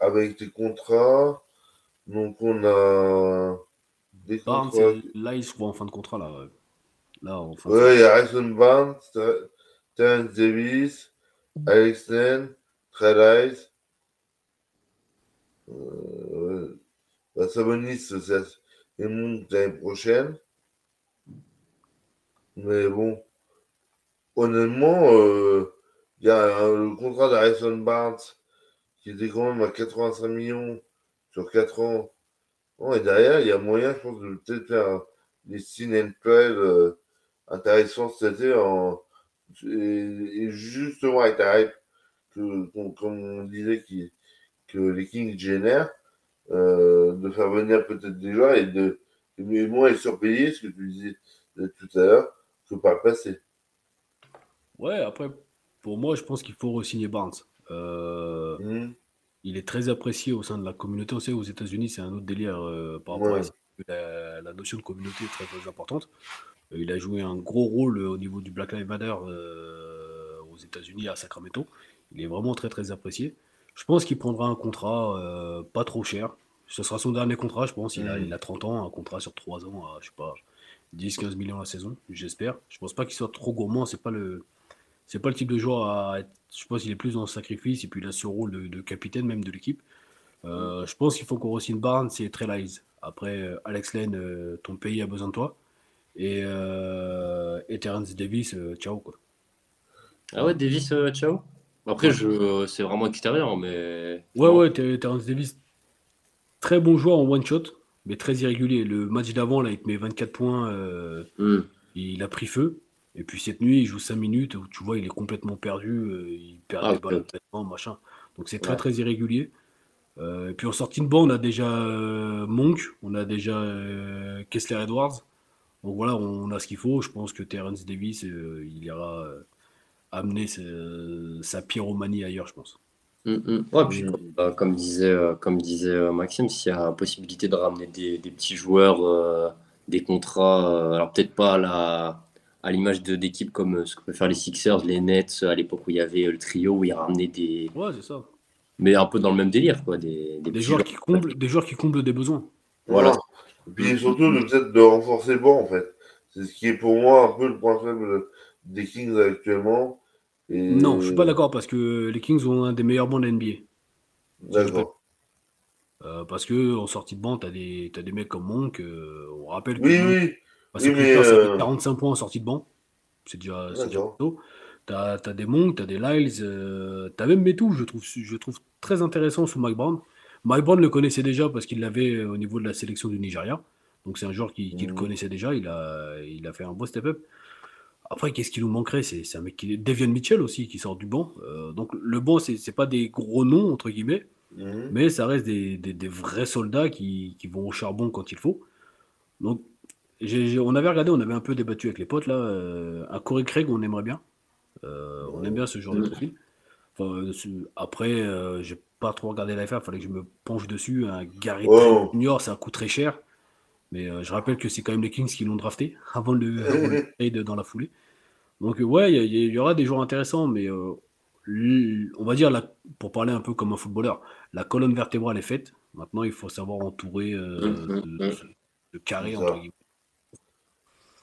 S1: avec des contrats donc on a
S2: des contrats. Là, il se voit en fin de contrat. Là,
S1: là en fin ouais, il y a Harrison Barnes, Terence Davis, Alex Len, Trey euh, ouais. Sabonis, c'est monte l'année prochaine. Mais bon, honnêtement, euh, il y a le contrat d'Harrison Barnes qui était quand même à 85 millions sur 4 ans et derrière, il y a moyen, je pense, de peut-être faire des signes euh, intéressants cet été en, et, justement avec la hype que, comme on disait que les Kings génèrent, euh, de faire venir peut-être des joueurs et de et moins surpayer, ce que tu disais tout à l'heure, que par le passé.
S2: Ouais, après, pour moi, je pense qu'il faut re-signer Barnes. Euh, mmh. Il est très apprécié au sein de la communauté. On sait aux États-Unis, c'est un autre délire euh, par rapport à la, la, notion de communauté est très, très importante. Euh, il a joué un gros rôle au niveau du Black Lives Matter aux États-Unis à Sacramento. Il est vraiment très très apprécié. Je pense qu'il prendra un contrat pas trop cher. Ce sera son dernier contrat, je pense. Il, a, mmh. il a 30 ans, un contrat sur 3 ans à, je sais pas, 10-15 millions la saison, j'espère. Je pense pas qu'il soit trop gourmand. C'est pas le, c'est pas le type de joueur à être. Je pense qu'il est plus dans le sacrifice et puis il a ce rôle de, capitaine même de l'équipe. Euh, je pense qu'il faut qu'on re-signe Barnes et Trelize. Après, euh, Alex Lane, euh, ton pays a besoin de toi. Et, et Terence Davis, ciao quoi.
S3: Ah ouais, Davis, ciao. Après, je, c'est vraiment extérieur, mais.
S2: Ouais, ouais, Terence Davis, très bon joueur en one shot, mais très irrégulier. Le match d'avant, là, il te met 24 points. Hmm. Il a pris feu. Et puis cette nuit, il joue 5 minutes où tu vois, il est complètement perdu, euh, il perd ah, des balles machin. Donc c'est très très irrégulier. Euh, et puis en sortie de banc, on a déjà euh, Monk, on a déjà Kessler Edwards. Donc voilà, on, a ce qu'il faut. Je pense que Terence Davis, il ira amener sa pyromanie ailleurs, je pense.
S3: Mm, mm. Ouais, puis mm. comme, disait, comme disait Maxime, s'il y a possibilité de ramener des, des petits joueurs, des contrats, alors peut-être pas à la à l'image d'équipes comme euh, ce que peuvent faire les Sixers, les Nets, à l'époque où il y avait euh, le trio, où ils ramenaient des.
S2: Ouais, c'est ça.
S3: Mais un peu dans le même délire, quoi. Des,
S2: des, joueurs, qui comblent, des joueurs qui comblent des besoins.
S1: Voilà. Et puis surtout, peut-être de renforcer le banc, en fait. C'est ce qui est pour moi un peu le point faible des Kings actuellement.
S2: Non, je suis pas d'accord parce que les Kings ont un des meilleurs bancs de NBA.
S1: D'accord.
S2: Euh, parce que en sortie de banc, tu as, as, des mecs comme Monk. on rappelle que.
S1: Oui, oui.
S2: Parce que oui, 45 points en sortie de banc. C'est déjà, c'est déjà Tu as, des Monk, tu as des Lyles, euh, tu as même Metou, je trouve, je trouve très intéressant sous Mike Brown. Mike Brown le connaissait déjà parce qu'il l'avait au niveau de la sélection du Nigeria. Donc c'est un joueur qui, le mmh. connaissait déjà, il a, il a fait un beau step-up. Après, qu'est-ce qui nous manquerait? C'est un mec qui est Devian Mitchell aussi, qui sort du banc. Euh, donc le banc, c'est pas des gros noms, entre guillemets, mmh. mais ça reste des, des, vrais soldats qui, qui, vont au charbon quand il faut. Donc on avait regardé, on avait un peu débattu avec les potes là. Euh, un Corey Craig, on aimerait bien. Euh, on aime bien ce genre de profil. Euh, après, j'ai pas trop regardé l'affaire, il fallait que je me penche dessus. Un Gary Junior, ça coûte très cher. Mais je rappelle que c'est quand même les Kings qui l'ont drafté avant le, trade dans la foulée. Donc ouais, il y, aura des joueurs intéressants, mais on va dire, pour parler un peu comme un footballeur, la colonne vertébrale est faite. Maintenant, il faut savoir entourer de, de, carré, entre guillemets.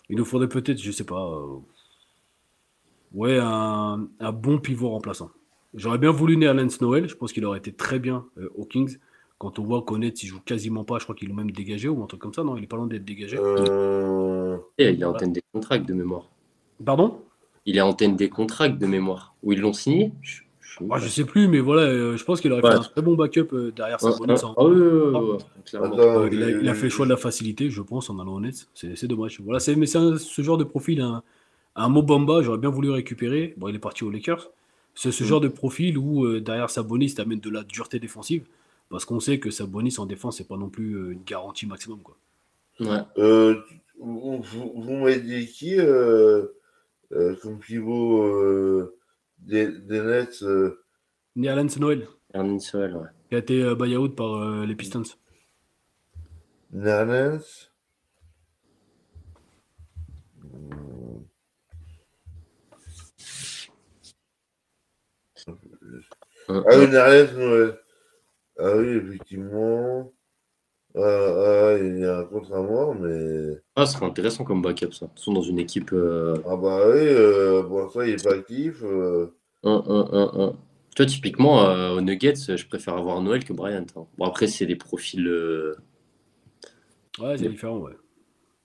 S2: Il nous faudrait peut-être, je sais pas, euh, ouais, un, bon pivot remplaçant. J'aurais bien voulu Nerlens Noël, je pense qu'il aurait été très bien euh, aux Kings. Quand on voit qu'Honnête, il joue quasiment pas, je crois qu'il est même dégagé ou un truc comme ça, non Il est pas loin d'être dégagé.
S3: Euh, Et il est en antenne des contrats de mémoire.
S2: Pardon?
S3: Il est en antenne des contrats de mémoire. Où ils l'ont signé?
S2: Ah, je sais plus, mais voilà, euh, je pense qu'il aurait fait un très bon backup euh, derrière sa bonne il, a, fait le choix de la facilité, je pense, en allant honnête. C'est dommage. Voilà, mais c'est ce genre de profil, un, un Mobamba, j'aurais bien voulu récupérer. Bon, il est parti aux Lakers. C'est ce mm. genre de profil où euh, derrière Sabonis, tu amènes de la dureté défensive. Parce qu'on sait que Sabonis en défense, c'est pas non plus une garantie maximum. Quoi.
S1: vous, vous m'avez dit qui comme pivot des, des Nets. Euh...
S2: Noël.
S3: Nerlens Noël, ouais.
S2: Qui a été euh, buyout par euh, les Pistons.
S1: Nerlens. Ah oui, Nerlens Noël. Ah oui, effectivement. Ah, ah, il y a un contre à mort, mais.
S3: Ah, ce serait intéressant comme backup, ça. Ils sont dans une équipe. Euh...
S1: Ah, bah oui, euh, pour ça, il n'est pas actif. Euh...
S3: Toi, typiquement, euh, aux Nuggets, je préfère avoir Noël que Bryant. Hein. Bon, après, c'est des profils. Euh,
S2: ouais, c'est différent, ouais.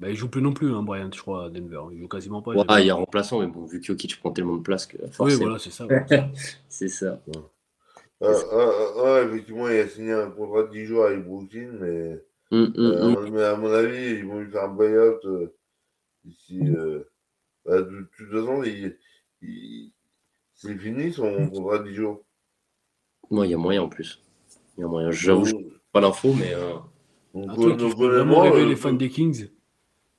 S2: Bah, il joue plus non plus, hein, Bryant, je crois, à Denver. Il joue quasiment pas.
S3: Ouais, il y a remplaçant, mais bon, vu que Jokic prend tellement de place que.
S2: Oui, voilà, c'est ça.
S3: c'est ça.
S1: Euh, euh, effectivement, il a signé un contrat de 10 jours avec Brooklyn, mais.
S3: Hum, hum,
S1: Euh,
S3: hum.
S1: mais à mon avis, ils vont lui faire un buyout euh, ici. euh, bah, de, de toute façon, il, il- c'est fini son contrat de 10 jours.
S3: Moi, il y a moyen en plus. Il y a moyen. J'avoue, je pas l'info, mais euh,
S1: donc,
S2: Un truc qui vraiment rêver
S1: euh,
S2: les fans des Kings,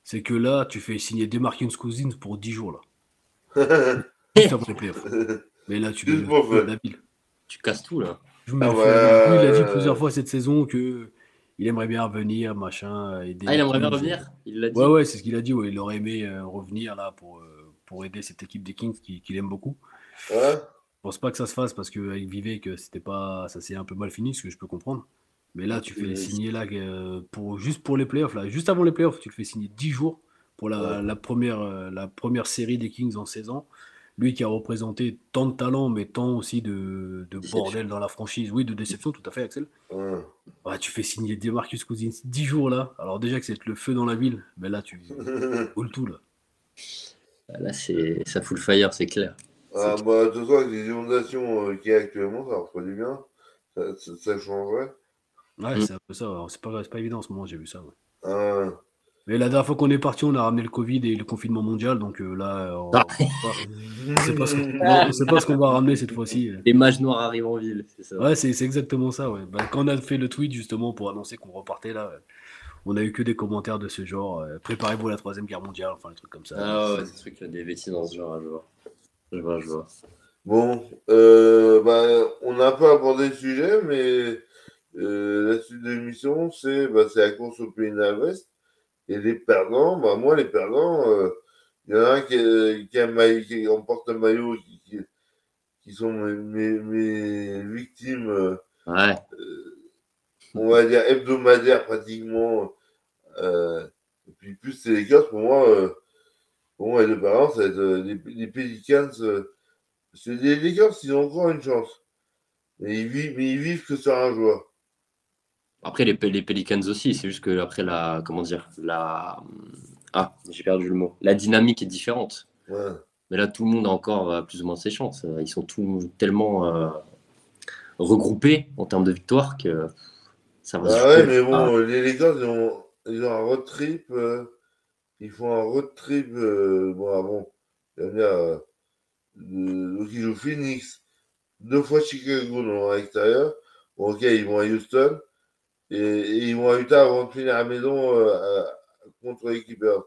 S2: c'est que là, tu fais signer Demarcus Cousins pour 10 jours, là. Juste avant les playoffs. Mais là, tu
S1: Juste
S2: le
S1: pour
S2: de la ville.
S3: Tu casses tout là.
S2: Je
S1: Ah ouais.
S2: il a dit plusieurs fois cette saison que il aimerait bien revenir, machin, aider.
S3: Ah, il aimerait bien revenir? Il l'a dit.
S2: Ouais, ouais, c'est ce qu'il a dit. Ouais. Il aurait aimé euh, revenir là pour, euh, pour aider cette équipe des Kings qui- qu'il aime beaucoup.
S1: ouais.
S2: Je pense pas que ça se fasse parce qu'avec Vivek, c'était pas, ça s'est un peu mal fini, ce que je peux comprendre. Mais là, tu fais signer là euh, pour juste pour les playoffs là, juste avant les playoffs, tu le fais signer 10 jours pour la,
S1: Ouais.
S2: la première euh, la première série des Kings en 16 ans. Lui qui a représenté tant de talent, mais tant aussi de, bordel dans la franchise. Oui, de déception, tout à fait, Axel.
S1: Ouais,
S2: tu fais signer Demarcus Cousins 10 jours là. Alors déjà que c'est le feu dans la ville, mais là tu le tout là.
S3: Là, c'est ça fout le fire, c'est clair.
S1: Ah, bah, de toute façon, avec les inondations euh, qu'il y a actuellement, ça refroidit bien. Ça, ça, ça changerait.
S2: Ouais,
S3: Mm.
S2: c'est un peu ça. C'est pas, c'est pas évident en ce moment, j'ai vu ça. ouais.
S1: Ah,
S2: Mais la dernière fois qu'on est parti, on a ramené le Covid et le confinement mondial, donc euh, là, on
S3: Ah.
S2: on sait pas ce qu'on on sait pas ce qu'on va ramener cette fois-ci.
S3: Les mages noirs arrivent en ville, c'est ça.
S2: Ouais, c'est c'est exactement ça. Ouais. Bah, quand on a fait le tweet justement pour annoncer qu'on repartait là, euh, on a eu que des commentaires de ce genre. euh, Préparez-vous à la troisième guerre mondiale, enfin des trucs comme ça.
S3: Ah ouais, c'est trucs, des bêtises dans ce genre, je vois. Je vois, je vois.
S1: Bon, euh, bah, on a un peu abordé le sujet, mais euh, la suite de l'émission, c'est bah, c'est la course au pays de l'Ouest. Et les perdants, bah, moi, les perdants, euh, il y en a un qui, qui, a un maillot- qui emporte un maillot qui, qui, qui sont mes, mes, mes victimes, euh,
S3: Ouais,
S1: on va dire hebdomadaires pratiquement. Euh, et puis plus c'est les Lakers, pour moi, euh, pour moi, les parents, ça va être euh, les, les Pelicans. euh, c'est les Lakers, ils ont encore une chance. Mais ils vivent, mais ils vivent que sur un joueur.
S3: Après, les, les Pelicans aussi, c'est juste que après la. Comment dire La. Ah, j'ai perdu le mot. La dynamique est différente.
S1: Ouais.
S3: Mais là, tout le monde a encore plus ou moins ses chances. Ils sont tous tellement euh, regroupés en termes de victoire que ça va se
S1: Ah ouais, mais bon,
S3: Ah,
S1: les Lakers, ils ont, ils ont un road trip. euh, ils font un road trip. euh, bon, ah bon, il y a donc ils jouent Phoenix, deux fois Chicago dans l'extérieur. Bon, ok, ils vont à Houston. Et, et ils vont à Utah avant de finir à la maison euh, contre les Clippers.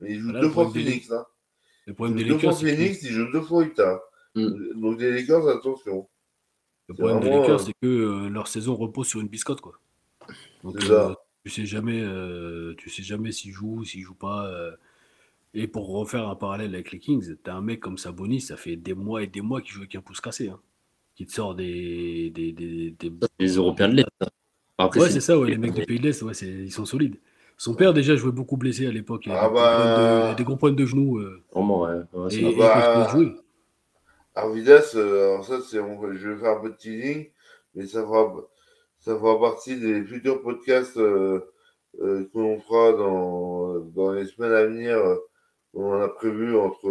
S1: Mais ils jouent
S2: Là,
S1: deux fois
S2: des-
S1: Phoenix. Hein.
S2: Le
S1: Ils
S2: problème des
S1: jouent deux fois
S2: Lakers,
S1: Phoenix, ils jouent deux fois Utah.
S3: Mm.
S1: Donc les Lakers, attention.
S2: le problème des Lakers,
S1: euh,
S2: c'est que euh, leur saison repose sur une biscotte quoi. Donc euh, tu sais jamais, euh, tu sais jamais s'ils jouent, s'ils jouent pas. euh. Et pour refaire un parallèle avec les Kings, t'as un mec comme Sabonis, ça fait des mois et des mois qu'il joue avec un pouce cassé, hein, qui te sort des, des, des, des-
S3: les Européens de l'Est. Après,
S2: Ouais, c'est ça, ouais, les mecs du Pays de l'Est, ouais, c'est- ils sont solides. Son père, déjà, jouait beaucoup blessé à l'époque. Il,
S1: Ah
S2: avait
S1: bah.
S2: de- des gros problèmes de genoux. euh,
S3: Vraiment, ouais.
S2: et,
S1: bah,
S2: jouer.
S1: Arvidas, euh, alors ça, on- je vais faire un peu de teasing, mais ça fera, ça fera partie des futurs podcasts euh, euh, que l'on fera dans, dans les semaines à venir. euh, on en a prévu entre,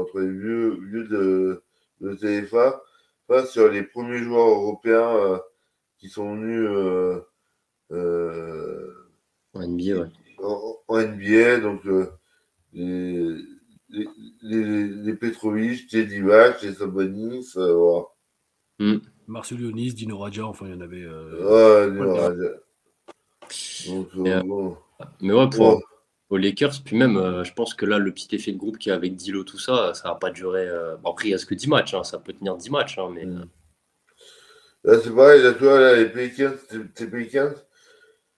S1: entre les vieux, vieux de, de TFA, pas sur les premiers joueurs européens euh, qui sont venus euh, euh,
S3: en NBA, ouais.
S1: en, en NBA, donc euh, les, les, les, les Petrovic, les Divac, les Sabonis, euh, voilà.
S2: Marcel Dionis, Dino Radja, enfin, il y en avait. euh,
S1: Ouais. Raja. Donc, euh,
S3: euh,
S1: bon.
S3: Mais ouais, pour,
S1: Ouais.
S3: aux Lakers, puis même, euh, je pense que là, le petit effet de groupe qu'il y a avec Dilo, tout ça, ça va pas durer. euh, bon, après, il reste que 10 matchs, hein, ça peut tenir 10 matchs, hein, mais.
S1: Mm. Là, c'est pareil, là, tu vois, là, les Pelicans, tes- Pelicans.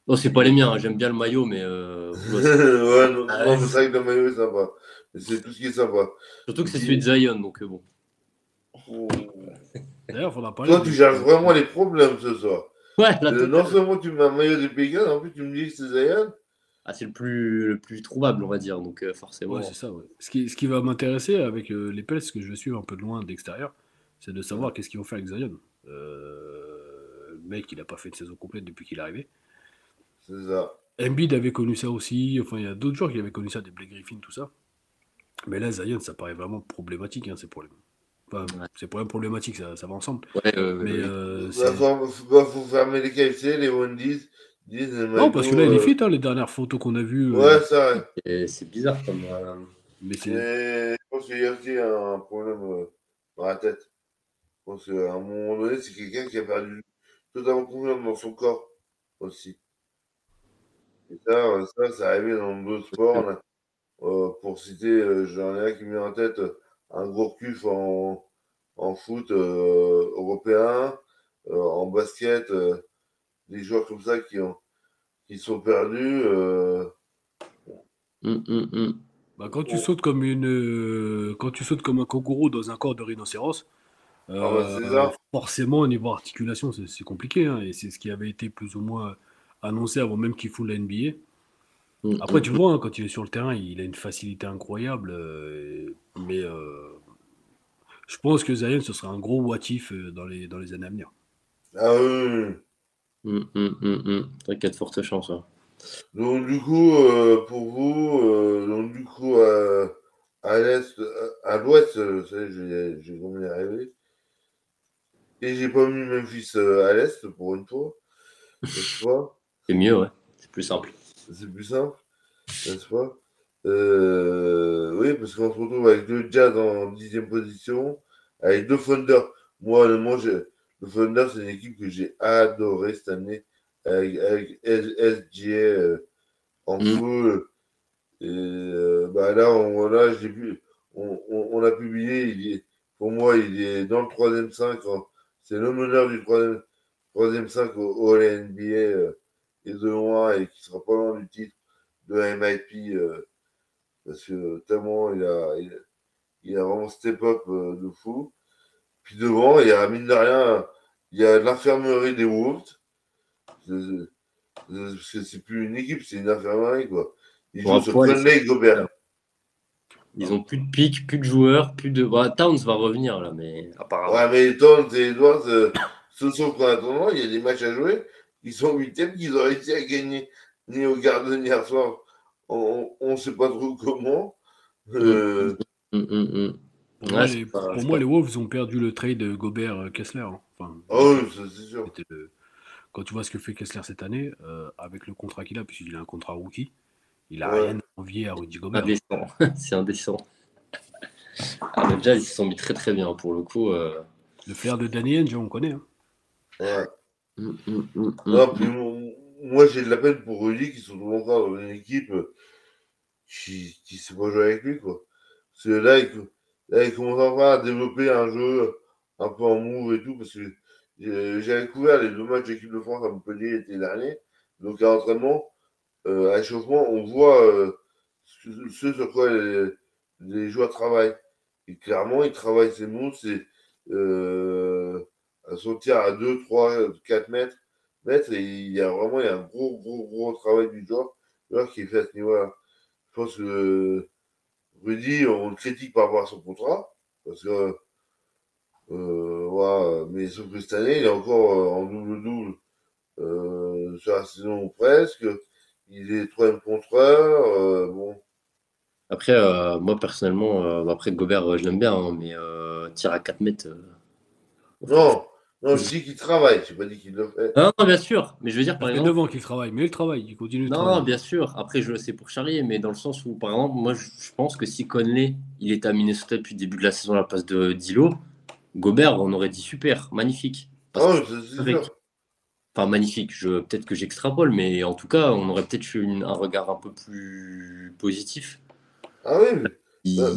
S3: Non, c'est pas les miens, hein, j'aime bien le maillot, mais. euh,
S1: ouais, non,
S3: Ah
S1: non, c'est vrai que le maillot est sympa. C'est tout ce qui est sympa.
S3: Surtout que c'est celui de Zion, donc euh, bon.
S2: D'ailleurs, il faudra parler.
S1: Toi, tu cherches vraiment les problèmes ce soir.
S3: Ouais, là,
S1: Euh, non seulement tu mets un maillot des Pelicans, en plus tu me dis que c'est Zion.
S3: ah, c'est le plus, le plus trouvable, on va dire, donc euh, forcément.
S2: Ouais, c'est ça, ouais. Ce qui, ce qui va m'intéresser avec euh, les Pels, ce que je vais suivre un peu de loin d'extérieur, c'est de savoir qu'est-ce qu'ils vont faire avec Zion. Euh, le mec, il a pas fait une saison complète depuis qu'il est arrivé.
S1: C'est ça.
S2: Embiid avait connu ça aussi. Enfin, il y a d'autres joueurs qui avaient connu ça, des Blake Griffin, tout ça. Mais là, Zion, ça paraît vraiment problématique, hein, ces problèmes. Enfin,
S3: Ouais.
S2: ces problèmes problématiques, ça, ça va ensemble.
S3: Ouais, euh,
S2: Mais euh,
S1: Bah,
S2: c'est-
S1: faut, bah, faut fermer les KFC, les Wendy's,
S2: Non, parce que là, il est
S1: euh,
S2: fit, hein, les dernières photos qu'on a vues. euh,
S1: Ouais, ça, ouais.
S3: Et C'est bizarre comme. euh,
S2: mais c'est.
S1: Je pense qu'il y a aussi un problème euh, dans la tête. Je pense qu'à un moment donné, c'est quelqu'un qui a perdu totalement confiance dans son corps aussi. Et ça, euh, ça, c'est arrivé dans d'autres sports. là. Euh, pour citer, euh, j'en ai un qui me vient en tête, un gros cul en, en foot euh, européen, euh, en basket, euh, des joueurs comme ça qui, ont, qui sont perdus. euh,
S3: hum, hum, hum.
S2: Bah, quand tu sautes comme une, quand tu sautes comme un kangourou dans un corps de rhinocéros, euh,
S1: Ah bah,
S2: forcément au niveau articulation, c'est compliqué, hein, et c'est ce qui avait été plus ou moins annoncé avant même qu'il fout la NBA.
S3: Hum,
S2: Après, tu vois, hein, quand il est sur le terrain, il a une facilité incroyable, euh, mais euh, je pense que Zion, ce sera un gros watif dans les, dans les années à venir.
S1: Ah oui,
S3: a de fortes chances. hein.
S1: Donc du coup, euh, pour vous, euh, donc du coup, euh, à l'est, euh, à l'ouest, euh, j'ai j'ai combien y arriver. Et j'ai pas mis Memphis euh, à l'est pour une fois, n'est-ce pas?
S3: C'est mieux, ouais. C'est plus simple.
S1: C'est plus simple, n'est-ce pas? Euh, Oui, parce qu'on se retrouve avec deux Jazz en dixième position, avec deux Thunder. Moi, honnêtement, j'ai- le Thunder, c'est une équipe que j'ai adoré cette année, avec, avec SGA euh, en
S3: Mm.
S1: feu. Et euh, bah là, on, là j'ai on, on, on a publié, il est, pour moi, il est dans le troisième 5. C'est le meneur du troisième, troisième 5 au, au NBA euh, et de loin et qui sera pas loin du titre de MIP euh, parce que tellement il a, il, a- il a vraiment step up euh, de fou. Puis devant, il y a mine de rien, il y a l'infirmerie des Wolves. C'est- c'est- Parce que c'est plus une équipe, c'est une infirmerie quoi. Ils jouent sur Conley et Gobert.
S3: Ils ont plus de pics, plus de joueurs, plus de. Bah, Towns va revenir là, mais apparemment.
S1: Ouais, mais Towns et Edwards, euh, ce sont qu'en attendant, il y a des matchs à jouer. Ils sont huitièmes qu'ils ont réussi à gagner ni au Garden hier soir. On ne sait pas trop comment. Euh,
S3: Hum, hum, hum.
S2: Pour,
S3: Ouais,
S2: moi, les,
S3: pas-
S2: pour
S3: c'est
S2: moi,
S3: pas-
S2: les Wolves ont perdu le trade de Gobert-Kessler. hein. Enfin,
S1: Ah oui, ça, c'est sûr.
S2: le- Quand tu vois ce que fait Kessler cette année, euh, avec le contrat qu'il a, puisqu'il a un contrat rookie, il a
S1: Ouais.
S2: rien à envier à Rudy Gobert.
S3: Indécent. c'est indécent. Ah, le Jazz, ils se sont mis très très bien pour le coup. euh.
S2: Le flair de Danny Ainge, on connaît. hein.
S1: Ouais.
S3: Hum, hum, hum.
S1: Non, moi, j'ai de la peine pour Rudy qui se trouve encore dans une équipe euh, qui ne sait pas jouer avec lui. Quoi. Parce que là, il, là, il commence enfin à développer un jeu un peu en move et tout. Parce que j'ai j'ai découvert les deux matchs d'équipe de France à Montpellier l'été dernier. Donc, à l'entraînement, euh, à l'échauffement, on voit euh, ce, sur quoi les, joueurs travaillent. Et clairement, ils travaillent ces moves, c'est euh, à sortir à 2, 3, 4 mètres mètres et il y a vraiment il y a un gros, gros, gros travail du joueur, qui est fait à ce niveau-là. Je pense que Rudy, on le critique par rapport à son contrat, parce que euh, mais sauf que cette année, il est encore euh, en double-double euh, sur la saison presque. Il est troisième contreur. euh, bon,
S3: Après, euh, moi personnellement, euh, après Gobert, euh, je l'aime bien, hein, mais euh, tir à 4 mètres. euh,
S1: non, non, je dis qu'il travaille, je n'ai pas dit qu'il le fait.
S3: Non, non, bien sûr. Mais je veux dire, par exemple.
S2: 9 ans qu'il travaille, mais il travaille, il continue de
S3: Non,
S2: travailler.
S3: bien sûr. Après, je le sais pour charrier, mais dans le sens où, par exemple, moi, je pense que si Conley, il était à Minnesota depuis le début de la saison à la place de Dilo, Gobert, on aurait dit super, magnifique. Parce
S1: Ah
S3: que- avec-
S1: sûr.
S3: Enfin, magnifique. Je, peut-être que j'extrapole, mais en tout cas, on aurait peut-être eu une- un regard un peu plus positif.
S1: Ah oui, mais-
S3: Il-
S1: Euh,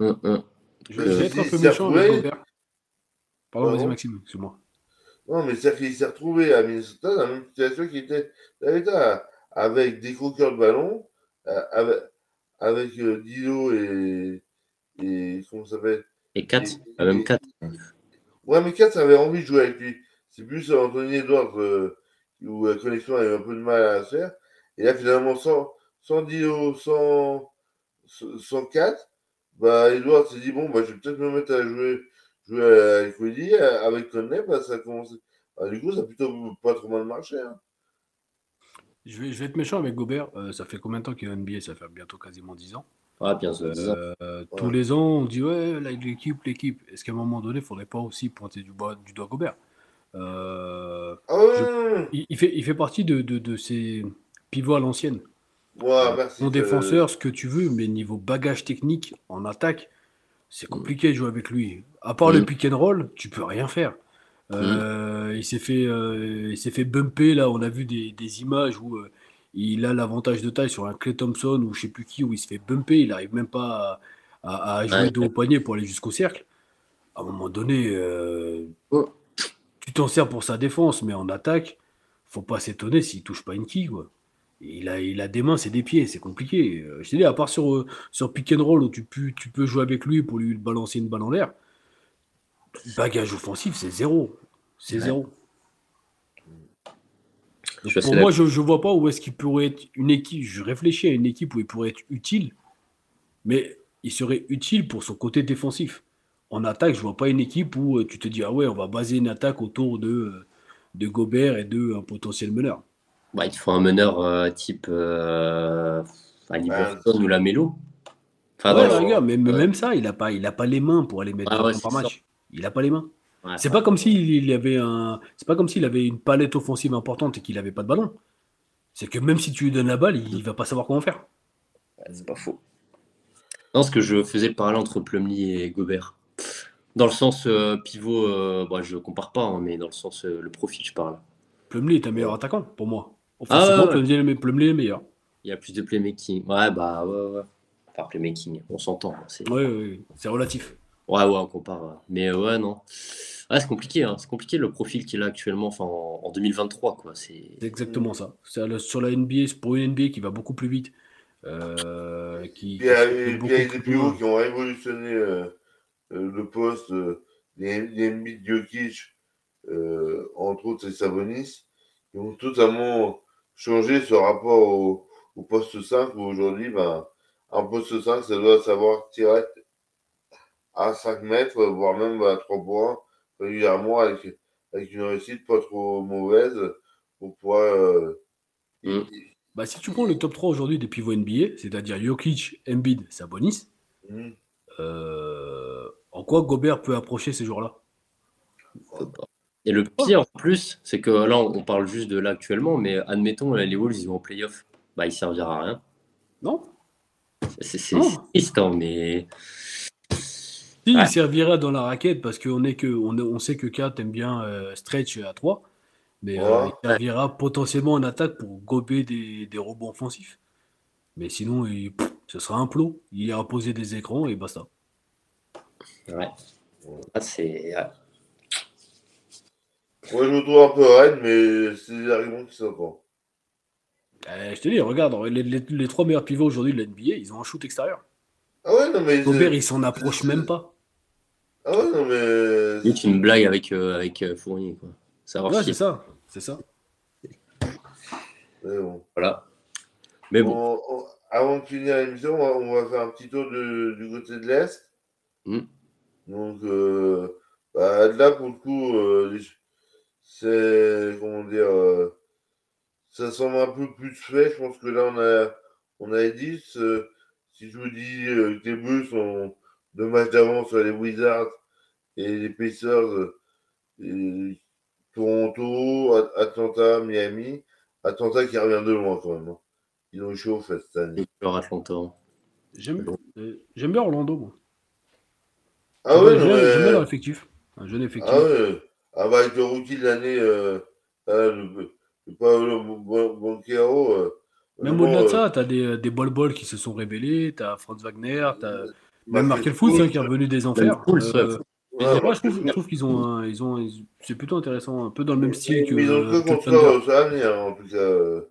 S3: Hum, hum.
S2: Je,
S3: Euh,
S2: je vais être un peu méchant avec Gobert. Pardon,
S1: Pardon
S2: vas-y Maxime, excuse-moi.
S1: Non, mais c'est-à-dire qu'il s'est retrouvé à Minnesota dans la même situation qu'il était à l'État, avec des croqueurs de ballon, euh, avec, avec euh, Dilo et, et. Comment ça s'appelle?
S3: Et 4,
S1: Et-
S3: même
S1: et-
S3: 4.
S1: Ouais, mais Katz avait envie de jouer avec lui. C'est plus Anthony Edwards euh, où la connexion a eu un peu de mal à se faire. Et là, finalement, sans, sans Dilo, sans, sans 4, bah, Edwards s'est dit bon, bah, je vais peut-être me mettre à jouer, jouer avec avec Conley, bah, ça a commencé. Bah, du coup, ça a plutôt pas trop mal marché. Hein.
S2: Je vais, je vais être méchant avec Gobert. Euh, ça fait combien de temps qu'il est en NBA Ça fait bientôt quasiment 10 ans.
S3: Ah, bien sûr.
S2: Euh, Tous les ans, on dit ouais, l'équipe, l'équipe. Est-ce qu'à un moment donné, il ne faudrait pas aussi pointer du doigt Gobert? Euh,
S1: Ah
S2: il, il fait, il fait partie de, de, de ces pivots à l'ancienne.
S1: ouais, merci.
S2: Mon
S1: euh,
S2: défenseur, ce que tu veux, mais niveau bagage technique en attaque, c'est compliqué de jouer avec lui. À part le
S3: Mm.
S2: pick and roll, tu peux rien faire. Euh, Il s'est fait, euh, il s'est fait bumper là. On a vu des, des images où euh, il a l'avantage de taille sur un Clay Thompson ou je sais plus qui où il se fait bumper. Il arrive même pas à, à- à jouer
S3: Ouais.
S2: dos au poignet pour aller jusqu'au cercle. À un moment donné, euh, tu t'en sers pour sa défense, mais en attaque, faut pas s'étonner s'il touche pas une quille quoi. Il a, il a des mains, c'est des pieds, c'est compliqué. Euh, Je t'ai dit, à part sur, euh, sur pick and roll où tu peux, tu peux jouer avec lui pour lui balancer une balle en l'air, bagage offensif, c'est zéro. C'est
S3: Ouais.
S2: zéro.
S3: Je
S2: Pour moi, je ne vois pas où est-ce qu'il pourrait être une équipe. Je réfléchis à une équipe où il pourrait être utile, mais il serait utile pour son côté défensif. En attaque, je vois pas une équipe où euh, tu te dis, ah ouais, on va baser une attaque autour de, euh, de Gobert et de un potentiel meneur.
S3: Bah, il te faut un meneur euh, type euh, ou la Mélo. Enfin,
S2: Ouais, mais mais
S3: ouais.
S2: même ça, il n'a pas, il a pas les mains pour aller mettre
S3: Ah
S2: par match. Il n'a pas les mains.
S3: Ouais,
S2: C'est pas comme s'il avait un, c'est pas comme s'il avait une palette offensive importante et qu'il n'avait pas de ballon. C'est que même si tu lui donnes la balle, il, il va pas savoir comment faire.
S3: Ouais, c'est pas faux. Non, ce que je faisais le parallèle entre Plumlee et Gobert. Dans le sens euh, pivot, euh, bah, je compare pas, hein, mais dans le sens euh, le profil, je parle.
S2: Plumlee est un meilleur attaquant pour moi.
S3: Ah
S2: Offensivement,
S3: ouais, ouais.
S2: Plumlee est meilleur.
S3: Il y a plus de playmaking. Ouais, bah ouais, ouais. Enfin, playmaking, on s'entend. hein, C'est...
S2: Oui, oui, c'est relatif.
S3: Ouais, ouais, on compare. ouais. Mais euh, ouais, non. Ouais, c'est compliqué, hein. c'est compliqué le profil qu'il a actuellement enfin, en, en 2023. Quoi. C'est...
S2: C'est exactement ça. C'est sur la NBA, c'est pour une NBA qui va beaucoup plus vite. euh, qui,
S1: il y a, il y des
S2: plus
S1: pivots qui ont révolutionné le poste, euh, les, les Embiid Jokic, euh, entre autres et Sabonis, qui ont totalement changé ce rapport au, au poste 5 où aujourd'hui, ben, un poste 5, ça doit savoir tirer à 5 mètres, voire même à 3 points, régulièrement avec, avec une réussite pas trop mauvaise pour pouvoir. euh,
S3: Mm.
S2: Bah, si tu prends le top 3 aujourd'hui des pivots NBA, c'est-à-dire Jokic, Embiid, Sabonis,
S1: Mm.
S2: euh, en quoi Gobert peut approcher ces joueurs-là?
S3: Et le pire en plus, c'est que là, on parle juste de là actuellement, mais admettons, les Wolves, ils vont en playoff. Bah, il servira à rien.
S2: Non
S3: C'est, triste, hein, mais.
S2: Si,
S3: Ouais.
S2: il servira dans la raquette parce qu'on est que, on, on sait que Kat aime bien euh, stretch à 3, mais euh, il servira potentiellement en attaque pour gober des, des rebonds offensifs. Mais sinon, il- pff, ce sera un plot. Il ira poser des écrans et basta.
S3: Ouais. Ah, c'est. ouais.
S1: Moi, je me trouve un peu raide, mais c'est des arguments qui s'entendent.
S2: Euh, je te dis, regarde, les, les- les trois meilleurs pivots aujourd'hui de la NBA, ils ont un shoot extérieur.
S1: Ah ouais, non, mais.
S2: Gobert, il s'en approche même pas.
S1: Ah ouais, non, mais.
S3: Limite une blague avec, euh, avec euh, Fournier. Quoi. Savoir
S2: Ouais, c'est ça. C'est ça.
S1: Mais bon.
S3: Voilà. Mais bon.
S1: On- on- avant de finir l'émission, on va, on va faire un petit tour de- du côté de l'Est.
S3: Mm.
S1: Donc, euh, bah, là, pour le coup, euh, c'est, comment dire, euh, ça semble un peu plus fait. Je pense que là, on a, on a 10. euh, si je vous dis que les Bulls ont deux matchs d'avance sur les Wizards et les Pacers, Toronto, At- Atlanta, Miami. Atlanta qui revient de loin quand même. hein. Ils ont chaud cette année.
S2: J'aime bien Orlando.
S1: Ah
S2: J'aime
S1: ouais,
S2: effectif. Un jeune effectif.
S1: Ah ouais. Ah bah avec le rookie de l'année, euh, euh, le, le Paolo Bon- Banquero. euh,
S2: Même au-delà de
S1: euh,
S2: ça, t'as des, des bol-bol qui se sont révélés, t'as Franz Wagner, t'as
S1: Markel
S2: même Markel Fultz hein, qui est revenu des enfers.
S3: Ouais.
S2: Euh,
S1: Ouais,
S2: moi, je trouve, je trouve qu'ils ont, un- ils ont, ils- c'est plutôt intéressant, un peu dans le même style que,
S1: Mais ils ont
S2: euh,
S1: que
S2: Thunder.
S1: ça à venir, en tout cas. euh,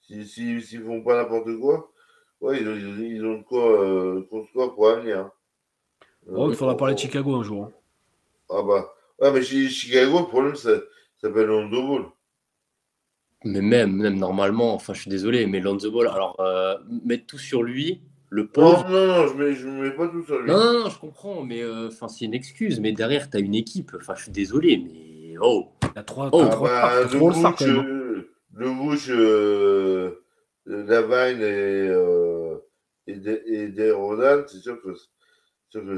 S1: S'ils si, s'ils font pas n'importe quoi, ouais, ils ont, ils ont, ils ont de quoi euh, construire pour l'avenir. Hein.
S2: Oh, il faudra
S1: Euh,
S2: parler de Chicago un jour. hein.
S1: Ah bah. Ouais, mais chez Chicago, le problème, ça, ça s'appelle Rondo Ball.
S3: Mais même, même normalement, enfin, je suis désolé, mais Lonzo Ball, alors, euh, mettre tout sur lui, le
S1: Non,
S3: pauvre.
S1: non, non, je mets, je mets pas tout sur lui.
S3: Non, non, non, je comprends, mais euh, enfin, c'est une excuse. Mais derrière, tu as une équipe. Enfin, je suis désolé, mais oh,
S2: T'as trois,
S3: Oh,
S1: Ah
S2: trois
S1: bah, le
S2: même. hein.
S1: euh, le Bush, euh, Lavine et, euh, et, De- et c'est sûr que sûr que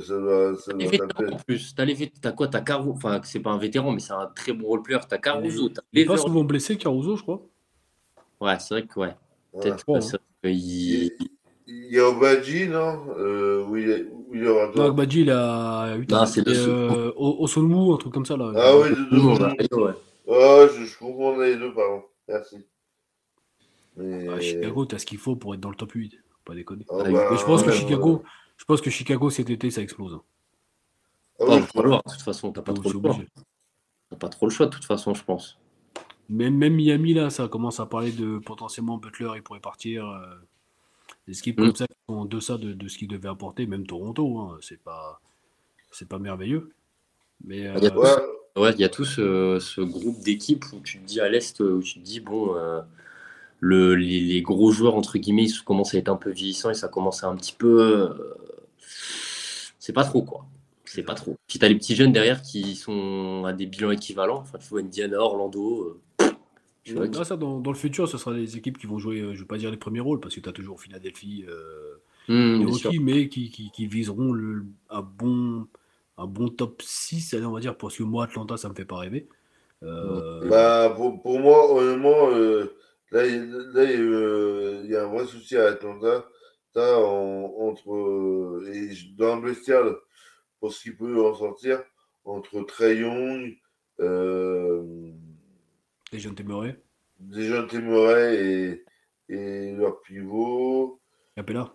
S1: ça doit, ça
S3: vétérans
S1: taper.
S3: en plus. T'as les t'as quoi? T'as Caruso. Enfin, c'est pas un vétéran, mais c'est un très bon role player. T'as Caruso. T'as
S2: Il est pas souvent blessé, Caruso, je crois.
S3: Ouais, c'est vrai que ouais.
S1: Voilà.
S3: Peut-être vrai qu'il-
S1: Il il y a Obadji, non? Euh, où, il est, il aura
S2: Non,
S1: tort.
S2: Badji, il a 8
S3: Non,
S2: ans.
S3: c'est
S2: euh, un truc comme ça, là.
S1: Ah oui, de, de,
S3: Bon,
S1: de-
S3: bah, ouais.
S1: Ouais, je, je comprends les deux, pardon. Merci. Mais,
S2: À Chicago, t'as ce qu'il faut pour être dans le top 8. Faut Pas déconner.
S1: Ah
S3: Mais
S1: bah,
S2: Mais je pense que
S1: ouais,
S2: Chicago, je pense que Chicago cet été, ça explose. hein.
S1: Ah oui,
S3: le falloir, de toute façon, t'as pas trop le choix. T'as pas trop le choix, de toute façon, je pense.
S2: Même, même Miami, là, ça commence à parler de potentiellement Butler, il pourrait partir. euh, des équipes
S3: Mm.
S2: comme ça qui sont en deçà de, de ce qu'il devait apporter, même Toronto, hein, c'est pas, c'est pas merveilleux. Mais euh,
S3: Il y a-
S1: Ouais,
S3: Ouais, il y a tout ce, ce groupe d'équipes où tu te dis à l'Est, où tu te dis, bon, euh, le, les, les gros joueurs, entre guillemets, ils commencent à être un peu vieillissants et ça commence à un petit peu. euh, c'est pas trop, quoi. C'est pas trop. Puis t'as les petits jeunes derrière qui sont à des bilans équivalents. Enfin, tu vois, Indiana, Orlando. euh,
S2: là, ça, dans, dans le futur, ce sera les équipes qui vont jouer, euh, je vais pas dire les premiers rôles, parce que tu as toujours Philadelphie, euh,
S3: sûr.
S2: mais qui, qui, qui viseront le, un, bon, un bon top 6, allez, on va dire, parce que moi, Atlanta, ça me fait pas rêver. Euh,
S1: bah, pour, pour moi, honnêtement, euh, là, il là, il y a, euh, il y a un vrai souci à Atlanta. En- entre, euh, et dans le vestiaire, pour ce qu'il peut en sortir, entre Trey Young, euh,
S2: les jeunes Témérés,
S1: Dejounte Temeray et, et leur pivot,
S2: Capella.